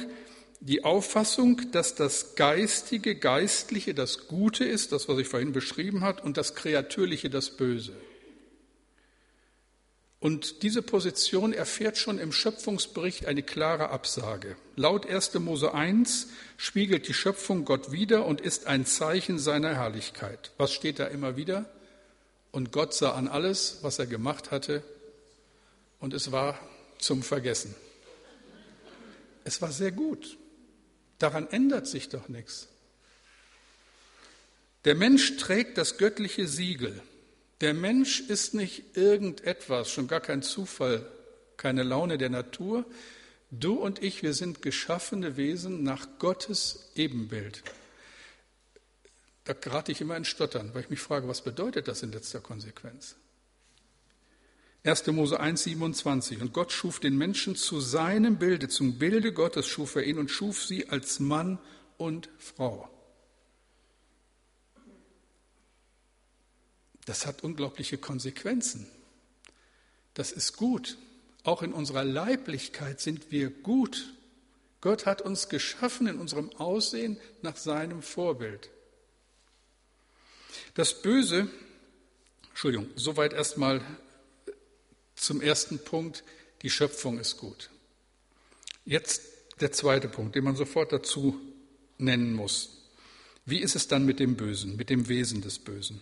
die Auffassung, dass das Geistige, Geistliche das Gute ist, das, was ich vorhin beschrieben habe, und das Kreatürliche das Böse. Und diese Position erfährt schon im Schöpfungsbericht eine klare Absage. Laut 1. Mose 1 spiegelt die Schöpfung Gott wider und ist ein Zeichen seiner Herrlichkeit. Was steht da immer wieder? Und Gott sah an alles, was er gemacht hatte, und es war zum Vergessen. Es war sehr gut. Daran ändert sich doch nichts. Der Mensch trägt das göttliche Siegel. Der Mensch ist nicht irgendetwas, schon gar kein Zufall, keine Laune der Natur. Du und ich, wir sind geschaffene Wesen nach Gottes Ebenbild. Da gerate ich immer in Stottern, weil ich mich frage, was bedeutet das in letzter Konsequenz? 1. Mose 1, 27. Und Gott schuf den Menschen zu seinem Bilde, zum Bilde Gottes schuf er ihn und schuf sie als Mann und Frau. Das hat unglaubliche Konsequenzen. Das ist gut. Auch in unserer Leiblichkeit sind wir gut. Gott hat uns geschaffen in unserem Aussehen nach seinem Vorbild. Das Böse, Entschuldigung, soweit erstmal zum ersten Punkt, die Schöpfung ist gut. Jetzt der zweite Punkt, den man sofort dazu nennen muss. Wie ist es dann mit dem Bösen, mit dem Wesen des Bösen?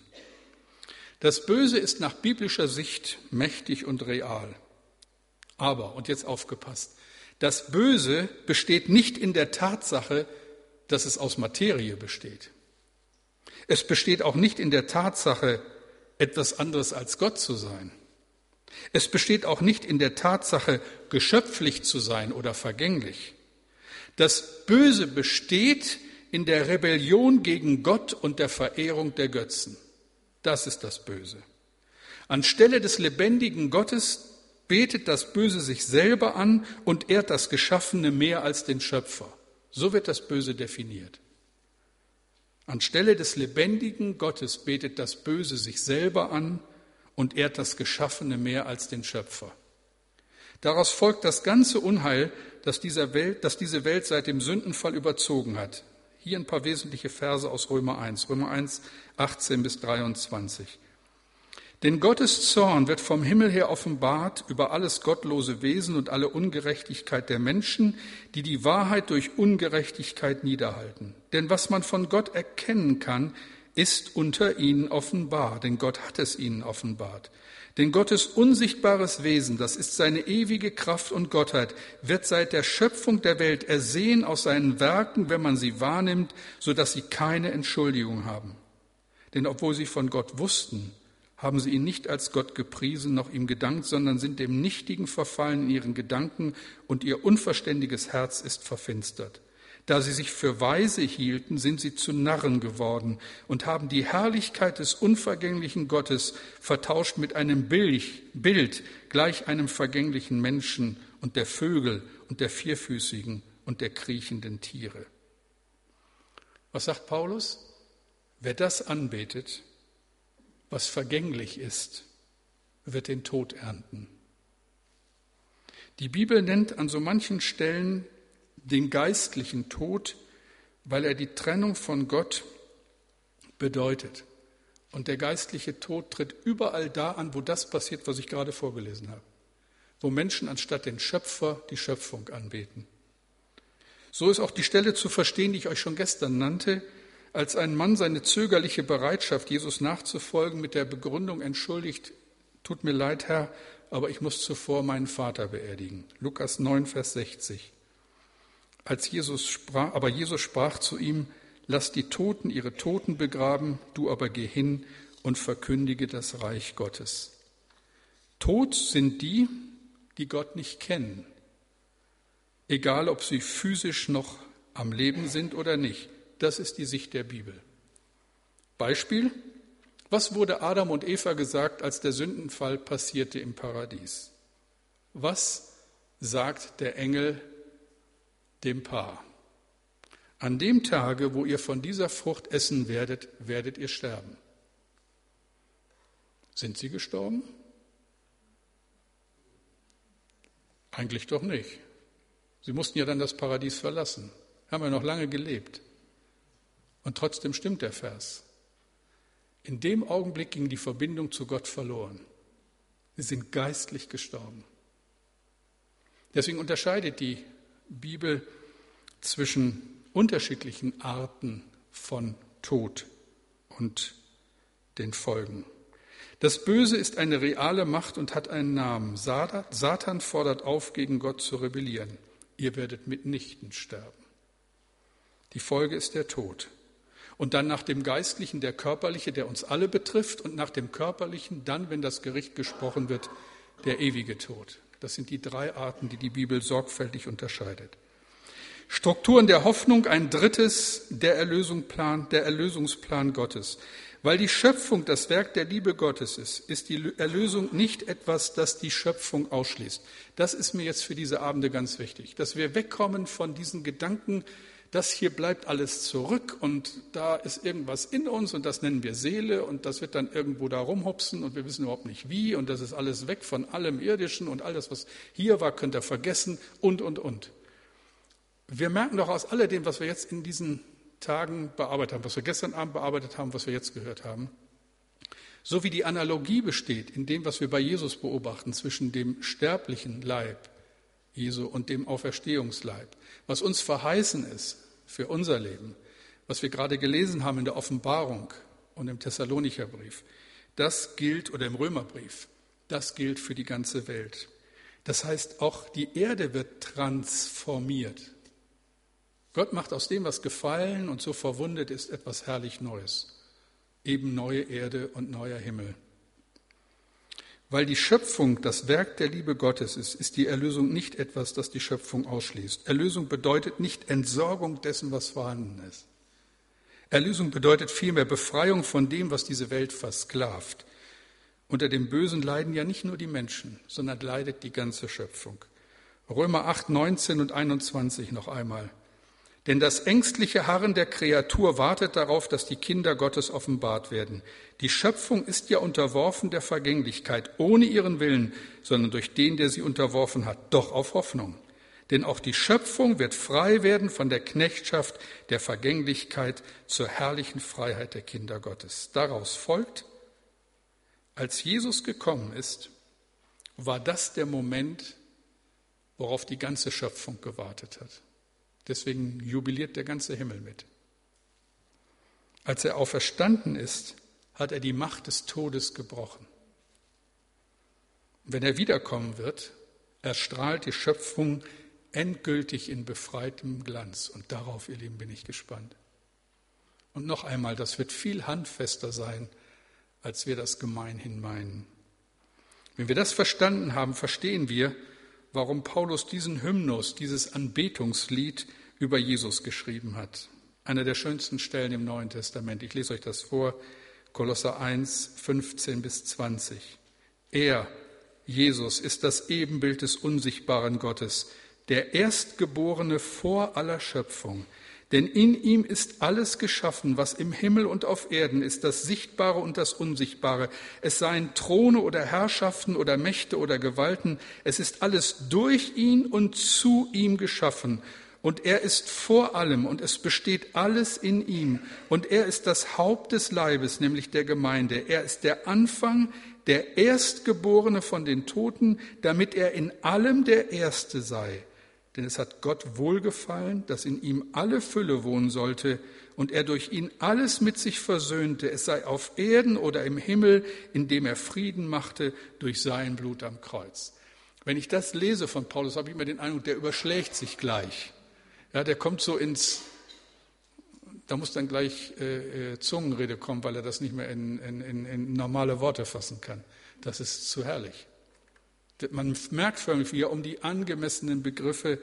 Das Böse ist nach biblischer Sicht mächtig und real. Aber, und jetzt aufgepasst, das Böse besteht nicht in der Tatsache, dass es aus Materie besteht. Es besteht auch nicht in der Tatsache, etwas anderes als Gott zu sein. Es besteht auch nicht in der Tatsache, geschöpflich zu sein oder vergänglich. Das Böse besteht in der Rebellion gegen Gott und der Verehrung der Götzen. Das ist das Böse. Anstelle des lebendigen Gottes betet das Böse sich selber an und ehrt das Geschaffene mehr als den Schöpfer. So wird das Böse definiert. Anstelle des lebendigen Gottes betet das Böse sich selber an und ehrt das Geschaffene mehr als den Schöpfer. Daraus folgt das ganze Unheil, das, dieser Welt, das diese Welt seit dem Sündenfall überzogen hat. Hier ein paar wesentliche Verse aus Römer 1, Römer 1, 18 bis 23. Denn Gottes Zorn wird vom Himmel her offenbart über alles gottlose Wesen und alle Ungerechtigkeit der Menschen, die die Wahrheit durch Ungerechtigkeit niederhalten. Denn was man von Gott erkennen kann, ist unter ihnen offenbar, denn Gott hat es ihnen offenbart. Denn Gottes unsichtbares Wesen, das ist seine ewige Kraft und Gottheit, wird seit der Schöpfung der Welt ersehen aus seinen Werken, wenn man sie wahrnimmt, so dass sie keine Entschuldigung haben. Denn obwohl sie von Gott wussten, haben sie ihn nicht als Gott gepriesen noch ihm gedankt, sondern sind dem Nichtigen verfallen in ihren Gedanken und ihr unverständiges Herz ist verfinstert. Da sie sich für weise hielten, sind sie zu Narren geworden und haben die Herrlichkeit des unvergänglichen Gottes vertauscht mit einem Bild, gleich einem vergänglichen Menschen und der Vögel und der Vierfüßigen und der kriechenden Tiere. Was sagt Paulus? Wer das anbetet, was vergänglich ist, wird den Tod ernten. Die Bibel nennt an so manchen Stellen den geistlichen Tod, weil er die Trennung von Gott bedeutet. Und der geistliche Tod tritt überall da an, wo das passiert, was ich gerade vorgelesen habe. Wo Menschen anstatt den Schöpfer die Schöpfung anbeten. So ist auch die Stelle zu verstehen, die ich euch schon gestern nannte, als ein Mann seine zögerliche Bereitschaft, Jesus nachzufolgen, mit der Begründung entschuldigt, tut mir leid, Herr, aber ich muss zuvor meinen Vater beerdigen. Lukas 9, Vers 60. Als Jesus sprach, aber Jesus sprach zu ihm, lass die Toten ihre Toten begraben, du aber geh hin und verkündige das Reich Gottes. Tot sind die, die Gott nicht kennen, egal ob sie physisch noch am Leben sind oder nicht. Das ist die Sicht der Bibel. Beispiel, was wurde Adam und Eva gesagt, als der Sündenfall passierte im Paradies? Was sagt der Engel dem Paar? An dem Tage, wo ihr von dieser Frucht essen werdet, werdet ihr sterben. Sind sie gestorben? Eigentlich doch nicht. Sie mussten ja dann das Paradies verlassen, haben ja noch lange gelebt. Und trotzdem stimmt der Vers. In dem Augenblick ging die Verbindung zu Gott verloren. Sie sind geistlich gestorben. Deswegen unterscheidet die Bibel zwischen unterschiedlichen Arten von Tod und den Folgen. Das Böse ist eine reale Macht und hat einen Namen. Satan fordert auf, gegen Gott zu rebellieren. Ihr werdet mitnichten sterben. Die Folge ist der Tod. Und dann nach dem Geistlichen der Körperliche, der uns alle betrifft, und nach dem Körperlichen dann, wenn das Gericht gesprochen wird, der ewige Tod. Das sind die drei Arten, die die Bibel sorgfältig unterscheidet. Strukturen der Hoffnung, ein drittes, der Erlösungsplan, der Erlösungsplan Gottes. Weil die Schöpfung das Werk der Liebe Gottes ist, ist die Erlösung nicht etwas, das die Schöpfung ausschließt. Das ist mir jetzt für diese Abende ganz wichtig, dass wir wegkommen von diesen Gedanken, das hier bleibt alles zurück und da ist irgendwas in uns und das nennen wir Seele und das wird dann irgendwo da rumhopsen und wir wissen überhaupt nicht wie und das ist alles weg von allem Irdischen und alles, was hier war, könnt ihr vergessen und, und, und. Wir merken doch aus alledem, was wir jetzt in diesen Tagen bearbeitet haben, was wir gestern Abend bearbeitet haben, was wir jetzt gehört haben, so wie die Analogie besteht in dem, was wir bei Jesus beobachten zwischen dem sterblichen Leib Jesu und dem Auferstehungsleib, was uns verheißen ist für unser Leben, was wir gerade gelesen haben in der Offenbarung und im Thessalonicher Brief, das gilt, oder im Römerbrief, das gilt für die ganze Welt. Das heißt, auch die Erde wird transformiert. Gott macht aus dem, was gefallen und so verwundet ist, etwas herrlich Neues. eben neue Erde und neuer Himmel. Weil die Schöpfung das Werk der Liebe Gottes ist, ist die Erlösung nicht etwas, das die Schöpfung ausschließt. Erlösung bedeutet nicht Entsorgung dessen, was vorhanden ist. Erlösung bedeutet vielmehr Befreiung von dem, was diese Welt versklavt. Unter dem Bösen leiden ja nicht nur die Menschen, sondern leidet die ganze Schöpfung. Römer 8, 19 und 21 noch einmal. Denn das ängstliche Harren der Kreatur wartet darauf, dass die Kinder Gottes offenbart werden. Die Schöpfung ist ja unterworfen der Vergänglichkeit, ohne ihren Willen, sondern durch den, der sie unterworfen hat, doch auf Hoffnung. Denn auch die Schöpfung wird frei werden von der Knechtschaft der Vergänglichkeit zur herrlichen Freiheit der Kinder Gottes. Daraus folgt, als Jesus gekommen ist, war das der Moment, worauf die ganze Schöpfung gewartet hat. Deswegen jubiliert der ganze Himmel mit. Als er auferstanden ist, hat er die Macht des Todes gebrochen. Wenn er wiederkommen wird, erstrahlt die Schöpfung endgültig in befreitem Glanz. Und darauf, ihr Lieben, bin ich gespannt. Und noch einmal, das wird viel handfester sein, als wir das gemeinhin meinen. Wenn wir das verstanden haben, verstehen wir, warum Paulus diesen Hymnus, dieses Anbetungslied über Jesus geschrieben hat. Einer der schönsten Stellen im Neuen Testament. Ich lese euch das vor. Kolosser 1, 15 bis 20. Er, Jesus, ist das Ebenbild des unsichtbaren Gottes, der Erstgeborene vor aller Schöpfung. Denn in ihm ist alles geschaffen, was im Himmel und auf Erden ist, das Sichtbare und das Unsichtbare. Es seien Throne oder Herrschaften oder Mächte oder Gewalten. Es ist alles durch ihn und zu ihm geschaffen. Und er ist vor allem und es besteht alles in ihm. Und er ist das Haupt des Leibes, nämlich der Gemeinde. Er ist der Anfang, der Erstgeborene von den Toten, damit er in allem der Erste sei. Denn es hat Gott wohlgefallen, dass in ihm alle Fülle wohnen sollte und er durch ihn alles mit sich versöhnte, es sei auf Erden oder im Himmel, indem er Frieden machte durch sein Blut am Kreuz. Wenn ich das lese von Paulus, habe ich immer den Eindruck, der überschlägt sich gleich. Ja, der kommt so ins, da muss dann gleich äh, äh Zungenrede kommen, weil er das nicht mehr in, in, in normale Worte fassen kann. Das ist zu herrlich. Man merkt förmlich, wie er um die angemessenen Begriffe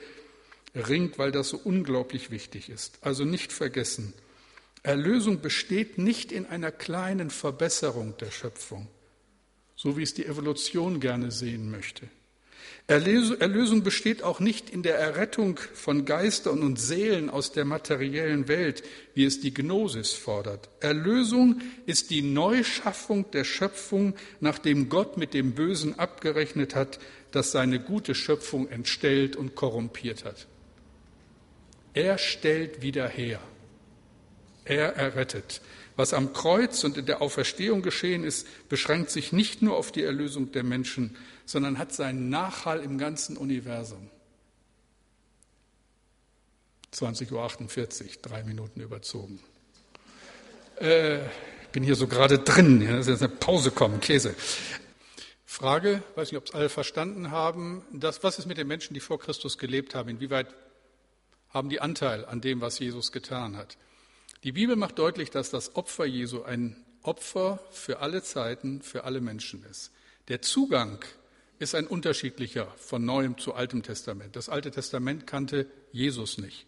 ringt, weil das so unglaublich wichtig ist. Also nicht vergessen, Erlösung besteht nicht in einer kleinen Verbesserung der Schöpfung, so wie es die Evolution gerne sehen möchte. Erlösung besteht auch nicht in der Errettung von Geistern und Seelen aus der materiellen Welt, wie es die Gnosis fordert. Erlösung ist die Neuschaffung der Schöpfung, nachdem Gott mit dem Bösen abgerechnet hat, das seine gute Schöpfung entstellt und korrumpiert hat. Er stellt wieder her. Er errettet. Was am Kreuz und in der Auferstehung geschehen ist, beschränkt sich nicht nur auf die Erlösung der Menschen, sondern hat seinen Nachhall im ganzen Universum. 20.48 Uhr, drei Minuten überzogen. Äh, bin hier so gerade drin, ja, ist jetzt eine Pause kommen, Käse. Frage, weiß nicht, ob es alle verstanden haben, das, was ist mit den Menschen, die vor Christus gelebt haben? Inwieweit haben die Anteil an dem, was Jesus getan hat? Die Bibel macht deutlich, dass das Opfer Jesu ein Opfer für alle Zeiten, für alle Menschen ist. Der Zugang ist ein unterschiedlicher von Neuem zu Altem Testament. Das Alte Testament kannte Jesus nicht,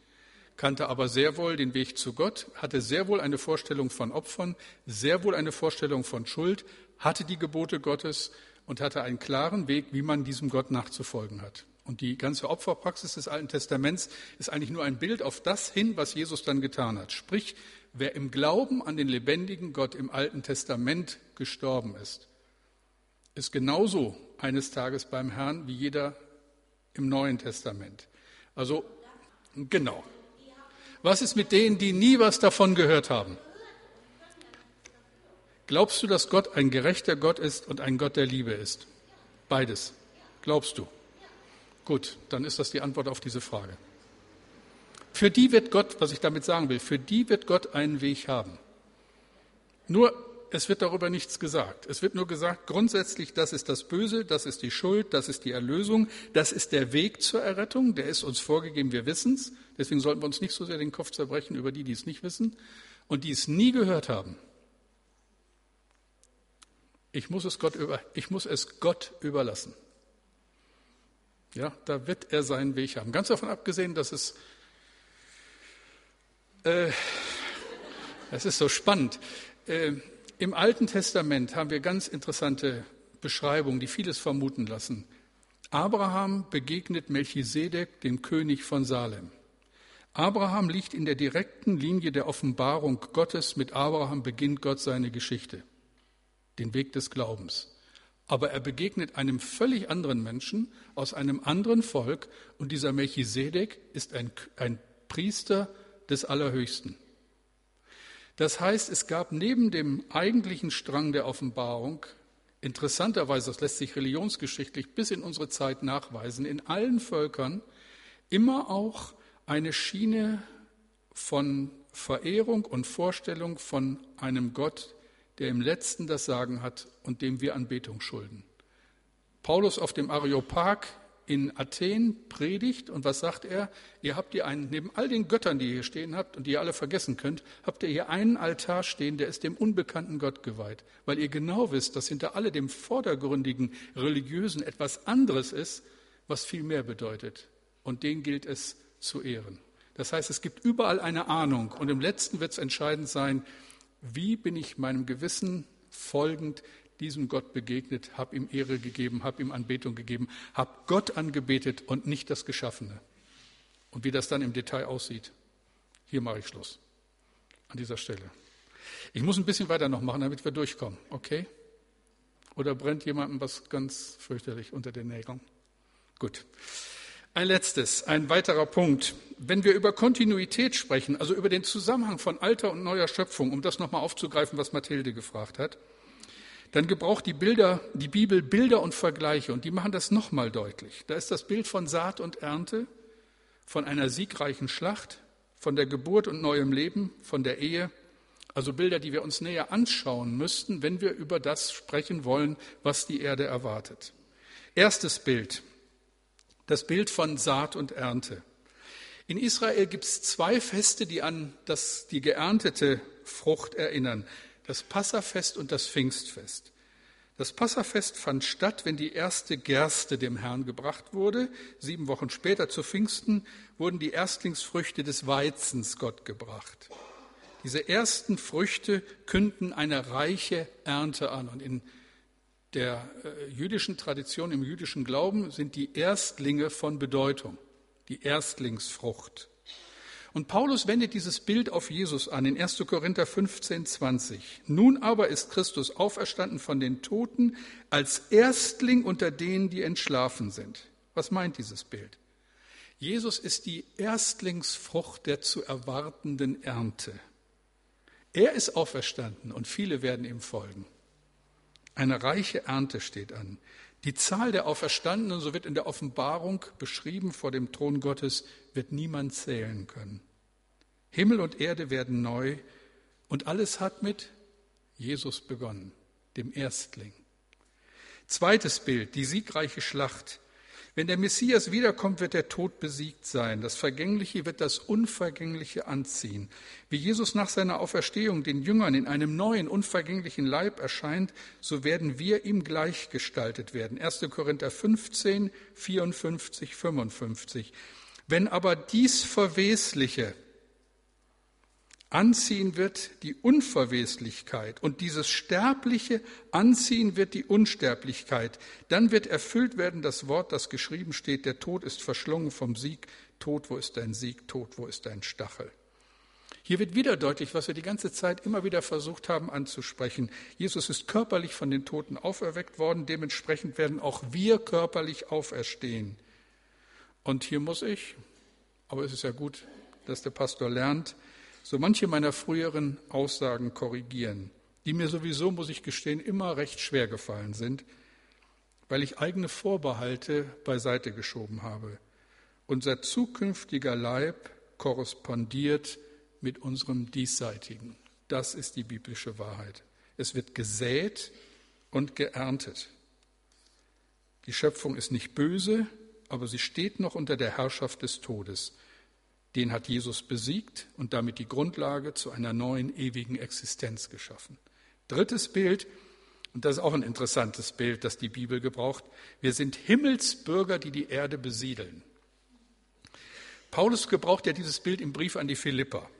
kannte aber sehr wohl den Weg zu Gott, hatte sehr wohl eine Vorstellung von Opfern, sehr wohl eine Vorstellung von Schuld, hatte die Gebote Gottes und hatte einen klaren Weg, wie man diesem Gott nachzufolgen hat. Und die ganze Opferpraxis des Alten Testaments ist eigentlich nur ein Bild auf das hin, was Jesus dann getan hat. Sprich, wer im Glauben an den lebendigen Gott im Alten Testament gestorben ist, ist genauso eines Tages beim Herrn wie jeder im Neuen Testament. Also genau. Was ist mit denen, die nie was davon gehört haben? Glaubst du, dass Gott ein gerechter Gott ist und ein Gott der Liebe ist? Beides. Glaubst du? Gut, dann ist das die Antwort auf diese Frage. Für die wird Gott, was ich damit sagen will, für die wird Gott einen Weg haben. Nur es wird darüber nichts gesagt. Es wird nur gesagt, grundsätzlich, das ist das Böse, das ist die Schuld, das ist die Erlösung, das ist der Weg zur Errettung, der ist uns vorgegeben, wir wissen es. Deswegen sollten wir uns nicht so sehr den Kopf zerbrechen über die, die es nicht wissen und die es nie gehört haben. Ich muss es Gott, über, ich muss es Gott überlassen. Ja, da wird er seinen Weg haben. Ganz davon abgesehen, dass es, äh, es ist so spannend. Äh, Im Alten Testament haben wir ganz interessante Beschreibungen, die vieles vermuten lassen. Abraham begegnet Melchisedek, dem König von Salem. Abraham liegt in der direkten Linie der Offenbarung Gottes. Mit Abraham beginnt Gott seine Geschichte, den Weg des Glaubens. Aber er begegnet einem völlig anderen Menschen aus einem anderen Volk und dieser Melchisedek ist ein, ein Priester des Allerhöchsten. Das heißt, es gab neben dem eigentlichen Strang der Offenbarung, interessanterweise, das lässt sich religionsgeschichtlich bis in unsere Zeit nachweisen, in allen Völkern immer auch eine Schiene von Verehrung und Vorstellung von einem Gott, der im letzten das Sagen hat und dem wir Anbetung schulden. Paulus auf dem Areopag in Athen predigt und was sagt er? Ihr habt hier einen, neben all den Göttern, die ihr hier stehen habt und die ihr alle vergessen könnt, habt ihr hier einen Altar stehen, der ist dem unbekannten Gott geweiht, weil ihr genau wisst, dass hinter alle dem vordergründigen religiösen etwas anderes ist, was viel mehr bedeutet. Und den gilt es zu ehren. Das heißt, es gibt überall eine Ahnung und im letzten wird es entscheidend sein, wie bin ich meinem Gewissen folgend diesem Gott begegnet, habe ihm Ehre gegeben, habe ihm Anbetung gegeben, habe Gott angebetet und nicht das Geschaffene. Und wie das dann im Detail aussieht, hier mache ich Schluss. An dieser Stelle. Ich muss ein bisschen weiter noch machen, damit wir durchkommen, okay? Oder brennt jemandem was ganz fürchterlich unter den Nägeln? Gut. Ein letztes, ein weiterer Punkt. Wenn wir über Kontinuität sprechen, also über den Zusammenhang von alter und neuer Schöpfung, um das nochmal aufzugreifen, was Mathilde gefragt hat, dann gebraucht die, Bilder, die Bibel Bilder und Vergleiche und die machen das nochmal deutlich. Da ist das Bild von Saat und Ernte, von einer siegreichen Schlacht, von der Geburt und neuem Leben, von der Ehe, also Bilder, die wir uns näher anschauen müssten, wenn wir über das sprechen wollen, was die Erde erwartet. Erstes Bild, das Bild von Saat und Ernte. In Israel gibt es zwei Feste, die an das, die geerntete Frucht erinnern das Passafest und das Pfingstfest. Das Passafest fand statt, wenn die erste Gerste dem Herrn gebracht wurde. Sieben Wochen später zu Pfingsten wurden die Erstlingsfrüchte des Weizens Gott gebracht. Diese ersten Früchte künden eine reiche Ernte an. Und in der äh, jüdischen Tradition, im jüdischen Glauben sind die Erstlinge von Bedeutung, die Erstlingsfrucht. Und Paulus wendet dieses Bild auf Jesus an in 1. Korinther 15, 20. Nun aber ist Christus auferstanden von den Toten als Erstling unter denen, die entschlafen sind. Was meint dieses Bild? Jesus ist die Erstlingsfrucht der zu erwartenden Ernte. Er ist auferstanden und viele werden ihm folgen. Eine reiche Ernte steht an. Die Zahl der Auferstandenen, so wird in der Offenbarung beschrieben vor dem Thron Gottes, wird niemand zählen können. Himmel und Erde werden neu und alles hat mit Jesus begonnen, dem Erstling. Zweites Bild, die siegreiche Schlacht. Wenn der Messias wiederkommt, wird der Tod besiegt sein. Das Vergängliche wird das Unvergängliche anziehen. Wie Jesus nach seiner Auferstehung den Jüngern in einem neuen, unvergänglichen Leib erscheint, so werden wir ihm gleichgestaltet werden. 1. Korinther 15, 54, 55. Wenn aber dies Verwesliche, anziehen wird die Unverweslichkeit und dieses Sterbliche anziehen wird die Unsterblichkeit. Dann wird erfüllt werden das Wort, das geschrieben steht, der Tod ist verschlungen vom Sieg. Tod, wo ist dein Sieg? Tod, wo ist dein Stachel? Hier wird wieder deutlich, was wir die ganze Zeit immer wieder versucht haben anzusprechen. Jesus ist körperlich von den Toten auferweckt worden, dementsprechend werden auch wir körperlich auferstehen. Und hier muss ich, aber es ist ja gut, dass der Pastor lernt, so manche meiner früheren Aussagen korrigieren, die mir sowieso, muss ich gestehen, immer recht schwer gefallen sind, weil ich eigene Vorbehalte beiseite geschoben habe. Unser zukünftiger Leib korrespondiert mit unserem diesseitigen. Das ist die biblische Wahrheit. Es wird gesät und geerntet. Die Schöpfung ist nicht böse, aber sie steht noch unter der Herrschaft des Todes. Den hat Jesus besiegt und damit die Grundlage zu einer neuen ewigen Existenz geschaffen. Drittes Bild, Und das ist auch ein interessantes Bild, das die Bibel gebraucht. Wir sind Himmelsbürger, die die Erde besiedeln. Paulus gebraucht ja dieses Bild im Brief an die Philipper.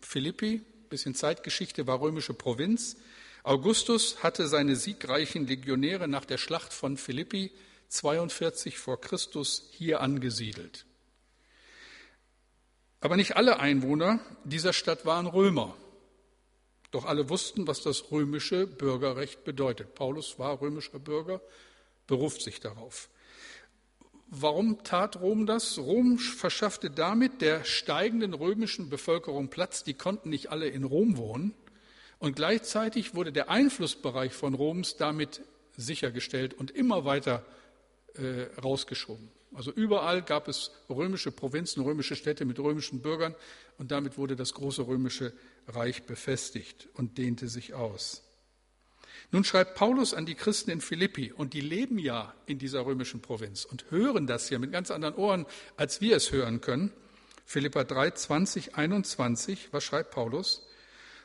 Philippi, bisschen Zeitgeschichte, war römische Provinz. Augustus hatte seine siegreichen Legionäre nach der Schlacht von Philippi 42 vor Christus hier angesiedelt. Aber nicht alle Einwohner dieser Stadt waren Römer. Doch alle wussten, was das römische Bürgerrecht bedeutet. Paulus war römischer Bürger, beruft sich darauf. Warum tat Rom das? Rom verschaffte damit der steigenden römischen Bevölkerung Platz. Die konnten nicht alle in Rom wohnen. Und gleichzeitig wurde der Einflussbereich von Roms damit sichergestellt und immer weiter äh, rausgeschoben. Also überall gab es römische Provinzen, römische Städte mit römischen Bürgern und damit wurde das große römische Reich befestigt und dehnte sich aus. Nun schreibt Paulus an die Christen in Philippi und die leben ja in dieser römischen Provinz und hören das ja mit ganz anderen Ohren, als wir es hören können. Philippa 3, 20, 21, was schreibt Paulus?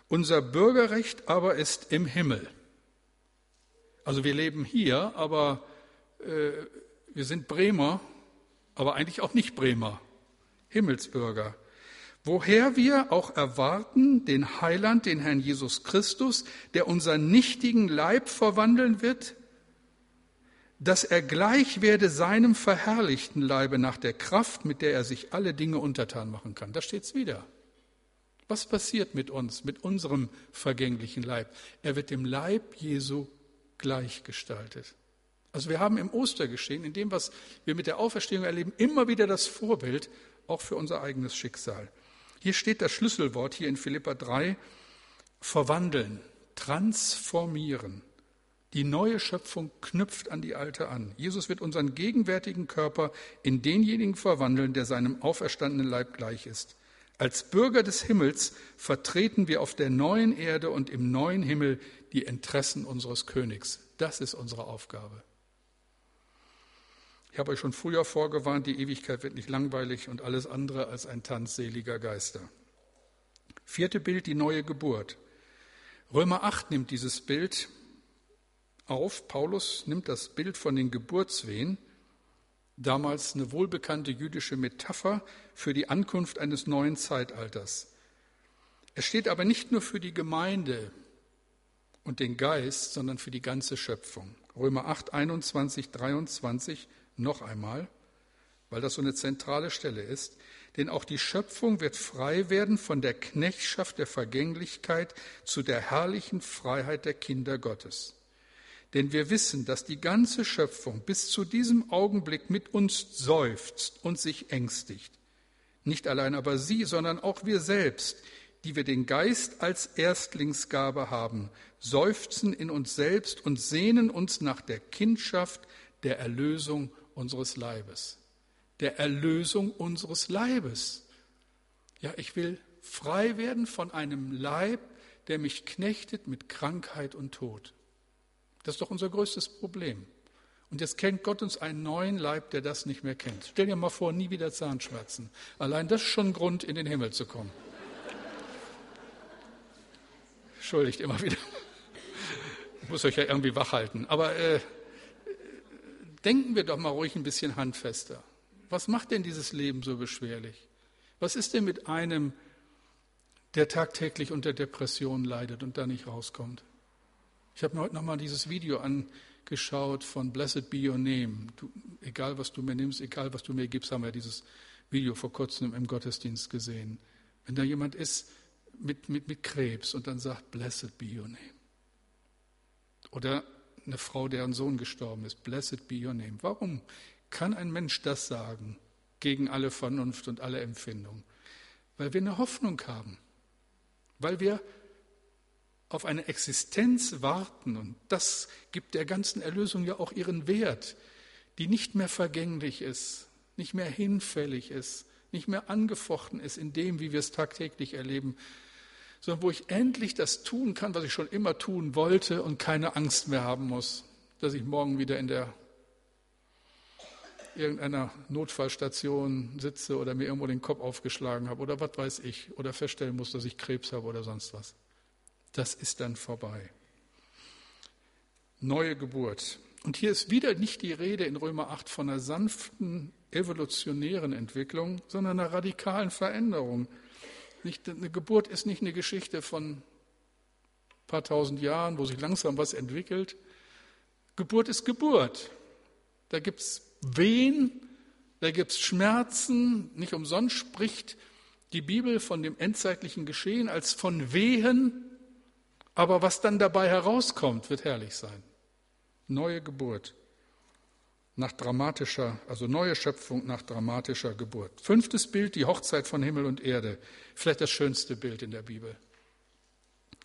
Unser Bürgerrecht aber ist im Himmel. Also wir leben hier, aber äh, wir sind Bremer aber eigentlich auch nicht Bremer, Himmelsbürger. Woher wir auch erwarten den Heiland, den Herrn Jesus Christus, der unseren nichtigen Leib verwandeln wird, dass er gleich werde seinem verherrlichten Leibe nach der Kraft, mit der er sich alle Dinge untertan machen kann. Da steht es wieder. Was passiert mit uns, mit unserem vergänglichen Leib? Er wird dem Leib Jesu gleichgestaltet. Also wir haben im Ostergeschehen, in dem, was wir mit der Auferstehung erleben, immer wieder das Vorbild auch für unser eigenes Schicksal. Hier steht das Schlüsselwort hier in Philippa 3, verwandeln, transformieren. Die neue Schöpfung knüpft an die alte an. Jesus wird unseren gegenwärtigen Körper in denjenigen verwandeln, der seinem auferstandenen Leib gleich ist. Als Bürger des Himmels vertreten wir auf der neuen Erde und im neuen Himmel die Interessen unseres Königs. Das ist unsere Aufgabe. Ich habe euch schon früher vorgewarnt, die Ewigkeit wird nicht langweilig und alles andere als ein Tanz seliger Geister. Vierte Bild, die neue Geburt. Römer 8 nimmt dieses Bild auf. Paulus nimmt das Bild von den Geburtswehen, damals eine wohlbekannte jüdische Metapher für die Ankunft eines neuen Zeitalters. Es steht aber nicht nur für die Gemeinde und den Geist, sondern für die ganze Schöpfung. Römer 8, 21, 23 noch einmal, weil das so eine zentrale Stelle ist, denn auch die Schöpfung wird frei werden von der Knechtschaft der Vergänglichkeit zu der herrlichen Freiheit der Kinder Gottes. Denn wir wissen, dass die ganze Schöpfung bis zu diesem Augenblick mit uns seufzt und sich ängstigt. Nicht allein aber sie, sondern auch wir selbst, die wir den Geist als Erstlingsgabe haben, seufzen in uns selbst und sehnen uns nach der Kindschaft, der Erlösung unseres Leibes. Der Erlösung unseres Leibes. Ja, ich will frei werden von einem Leib, der mich knechtet mit Krankheit und Tod. Das ist doch unser größtes Problem. Und jetzt kennt Gott uns einen neuen Leib, der das nicht mehr kennt. Stell dir mal vor, nie wieder Zahnschmerzen. Allein das ist schon ein Grund, in den Himmel zu kommen. Entschuldigt immer wieder. Ich muss euch ja irgendwie wachhalten. Aber äh, denken wir doch mal ruhig ein bisschen handfester. Was macht denn dieses Leben so beschwerlich? Was ist denn mit einem, der tagtäglich unter Depressionen leidet und da nicht rauskommt? Ich habe mir heute nochmal dieses Video angeschaut von Blessed Be Your Name. Du, egal, was du mir nimmst, egal, was du mir gibst, haben wir dieses Video vor kurzem im Gottesdienst gesehen. Wenn da jemand ist mit, mit, mit Krebs und dann sagt, Blessed Be Your Name. Oder eine Frau, deren Sohn gestorben ist. Blessed be your name. Warum kann ein Mensch das sagen gegen alle Vernunft und alle Empfindung? Weil wir eine Hoffnung haben. Weil wir auf eine Existenz warten. Und das gibt der ganzen Erlösung ja auch ihren Wert, die nicht mehr vergänglich ist, nicht mehr hinfällig ist, nicht mehr angefochten ist in dem, wie wir es tagtäglich erleben, sondern wo ich endlich das tun kann, was ich schon immer tun wollte und keine Angst mehr haben muss, dass ich morgen wieder in der irgendeiner Notfallstation sitze oder mir irgendwo den Kopf aufgeschlagen habe oder was weiß ich oder feststellen muss, dass ich Krebs habe oder sonst was. Das ist dann vorbei. Neue Geburt. Und hier ist wieder nicht die Rede in Römer 8 von einer sanften evolutionären Entwicklung, sondern einer radikalen Veränderung. Nicht, eine Geburt ist nicht eine Geschichte von ein paar tausend Jahren, wo sich langsam was entwickelt. Geburt ist Geburt. Da gibt es Wehen, da gibt es Schmerzen. Nicht umsonst spricht die Bibel von dem endzeitlichen Geschehen als von Wehen. Aber was dann dabei herauskommt, wird herrlich sein. Neue Geburt nach dramatischer, also neue Schöpfung nach dramatischer Geburt. Fünftes Bild, die Hochzeit von Himmel und Erde. Vielleicht das schönste Bild in der Bibel.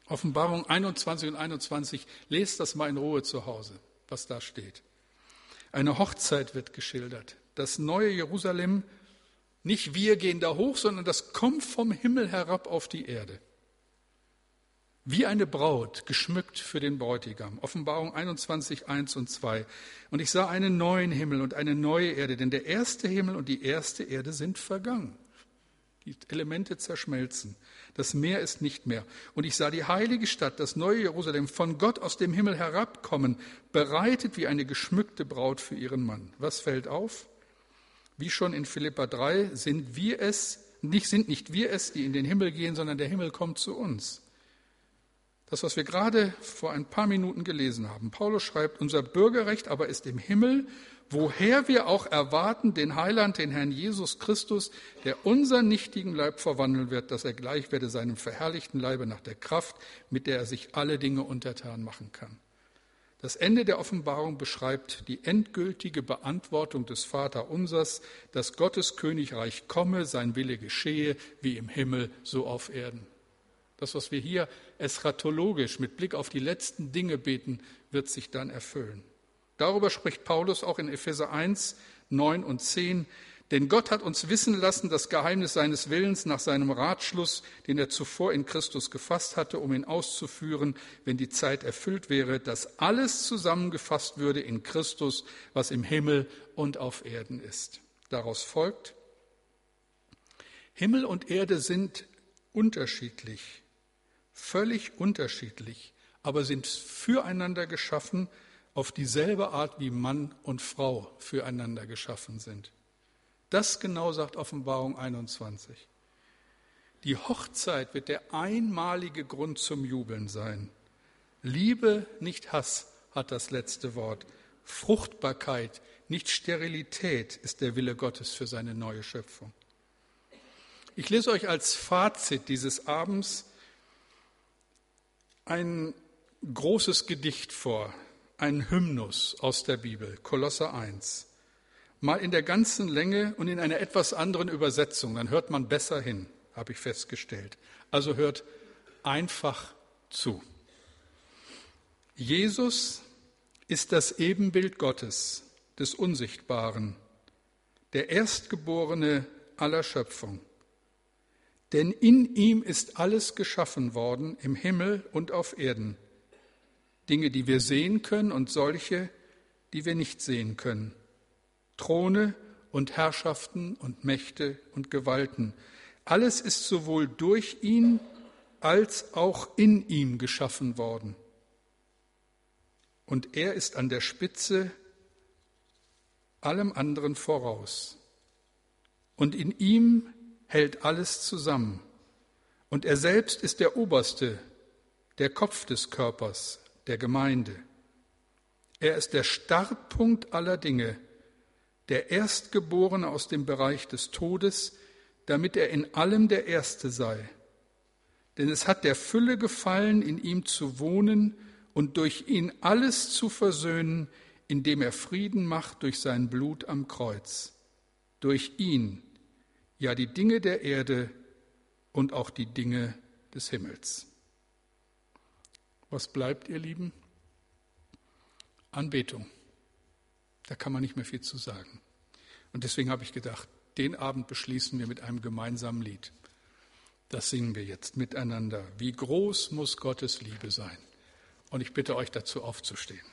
Offenbarung 21 und 21, lest das mal in Ruhe zu Hause, was da steht. Eine Hochzeit wird geschildert. Das neue Jerusalem, nicht wir gehen da hoch, sondern das kommt vom Himmel herab auf die Erde. Wie eine Braut, geschmückt für den Bräutigam. Offenbarung 21, 1 und 2. Und ich sah einen neuen Himmel und eine neue Erde, denn der erste Himmel und die erste Erde sind vergangen. Die Elemente zerschmelzen. Das Meer ist nicht mehr. Und ich sah die heilige Stadt, das neue Jerusalem, von Gott aus dem Himmel herabkommen, bereitet wie eine geschmückte Braut für ihren Mann. Was fällt auf? Wie schon in Philippa 3 sind wir es, nicht, sind nicht wir es, die in den Himmel gehen, sondern der Himmel kommt zu uns. Das, was wir gerade vor ein paar Minuten gelesen haben. Paulus schreibt, unser Bürgerrecht aber ist im Himmel, woher wir auch erwarten den Heiland, den Herrn Jesus Christus, der unseren nichtigen Leib verwandeln wird, dass er gleich werde seinem verherrlichten Leibe nach der Kraft, mit der er sich alle Dinge untertan machen kann. Das Ende der Offenbarung beschreibt die endgültige Beantwortung des Vaterunsers, dass Gottes Königreich komme, sein Wille geschehe, wie im Himmel, so auf Erden. Das, was wir hier eschatologisch mit Blick auf die letzten Dinge beten, wird sich dann erfüllen. Darüber spricht Paulus auch in Epheser 1, 9 und 10. Denn Gott hat uns wissen lassen, das Geheimnis seines Willens nach seinem Ratschluss, den er zuvor in Christus gefasst hatte, um ihn auszuführen, wenn die Zeit erfüllt wäre, dass alles zusammengefasst würde in Christus, was im Himmel und auf Erden ist. Daraus folgt, Himmel und Erde sind unterschiedlich völlig unterschiedlich, aber sind füreinander geschaffen auf dieselbe Art, wie Mann und Frau füreinander geschaffen sind. Das genau sagt Offenbarung 21. Die Hochzeit wird der einmalige Grund zum Jubeln sein. Liebe, nicht Hass, hat das letzte Wort. Fruchtbarkeit, nicht Sterilität ist der Wille Gottes für seine neue Schöpfung. Ich lese euch als Fazit dieses Abends ein großes Gedicht vor, ein Hymnus aus der Bibel, Kolosser 1. Mal in der ganzen Länge und in einer etwas anderen Übersetzung, dann hört man besser hin, habe ich festgestellt. Also hört einfach zu. Jesus ist das Ebenbild Gottes, des Unsichtbaren, der Erstgeborene aller Schöpfung. Denn in ihm ist alles geschaffen worden, im Himmel und auf Erden. Dinge, die wir sehen können und solche, die wir nicht sehen können. Throne und Herrschaften und Mächte und Gewalten. Alles ist sowohl durch ihn als auch in ihm geschaffen worden. Und er ist an der Spitze allem anderen voraus. Und in ihm hält alles zusammen. Und er selbst ist der Oberste, der Kopf des Körpers, der Gemeinde. Er ist der Startpunkt aller Dinge, der Erstgeborene aus dem Bereich des Todes, damit er in allem der Erste sei. Denn es hat der Fülle gefallen, in ihm zu wohnen und durch ihn alles zu versöhnen, indem er Frieden macht durch sein Blut am Kreuz. Durch ihn ja die Dinge der Erde und auch die Dinge des Himmels. Was bleibt, ihr Lieben? Anbetung. Da kann man nicht mehr viel zu sagen. Und deswegen habe ich gedacht, den Abend beschließen wir mit einem gemeinsamen Lied. Das singen wir jetzt miteinander. Wie groß muss Gottes Liebe sein? Und ich bitte euch dazu aufzustehen.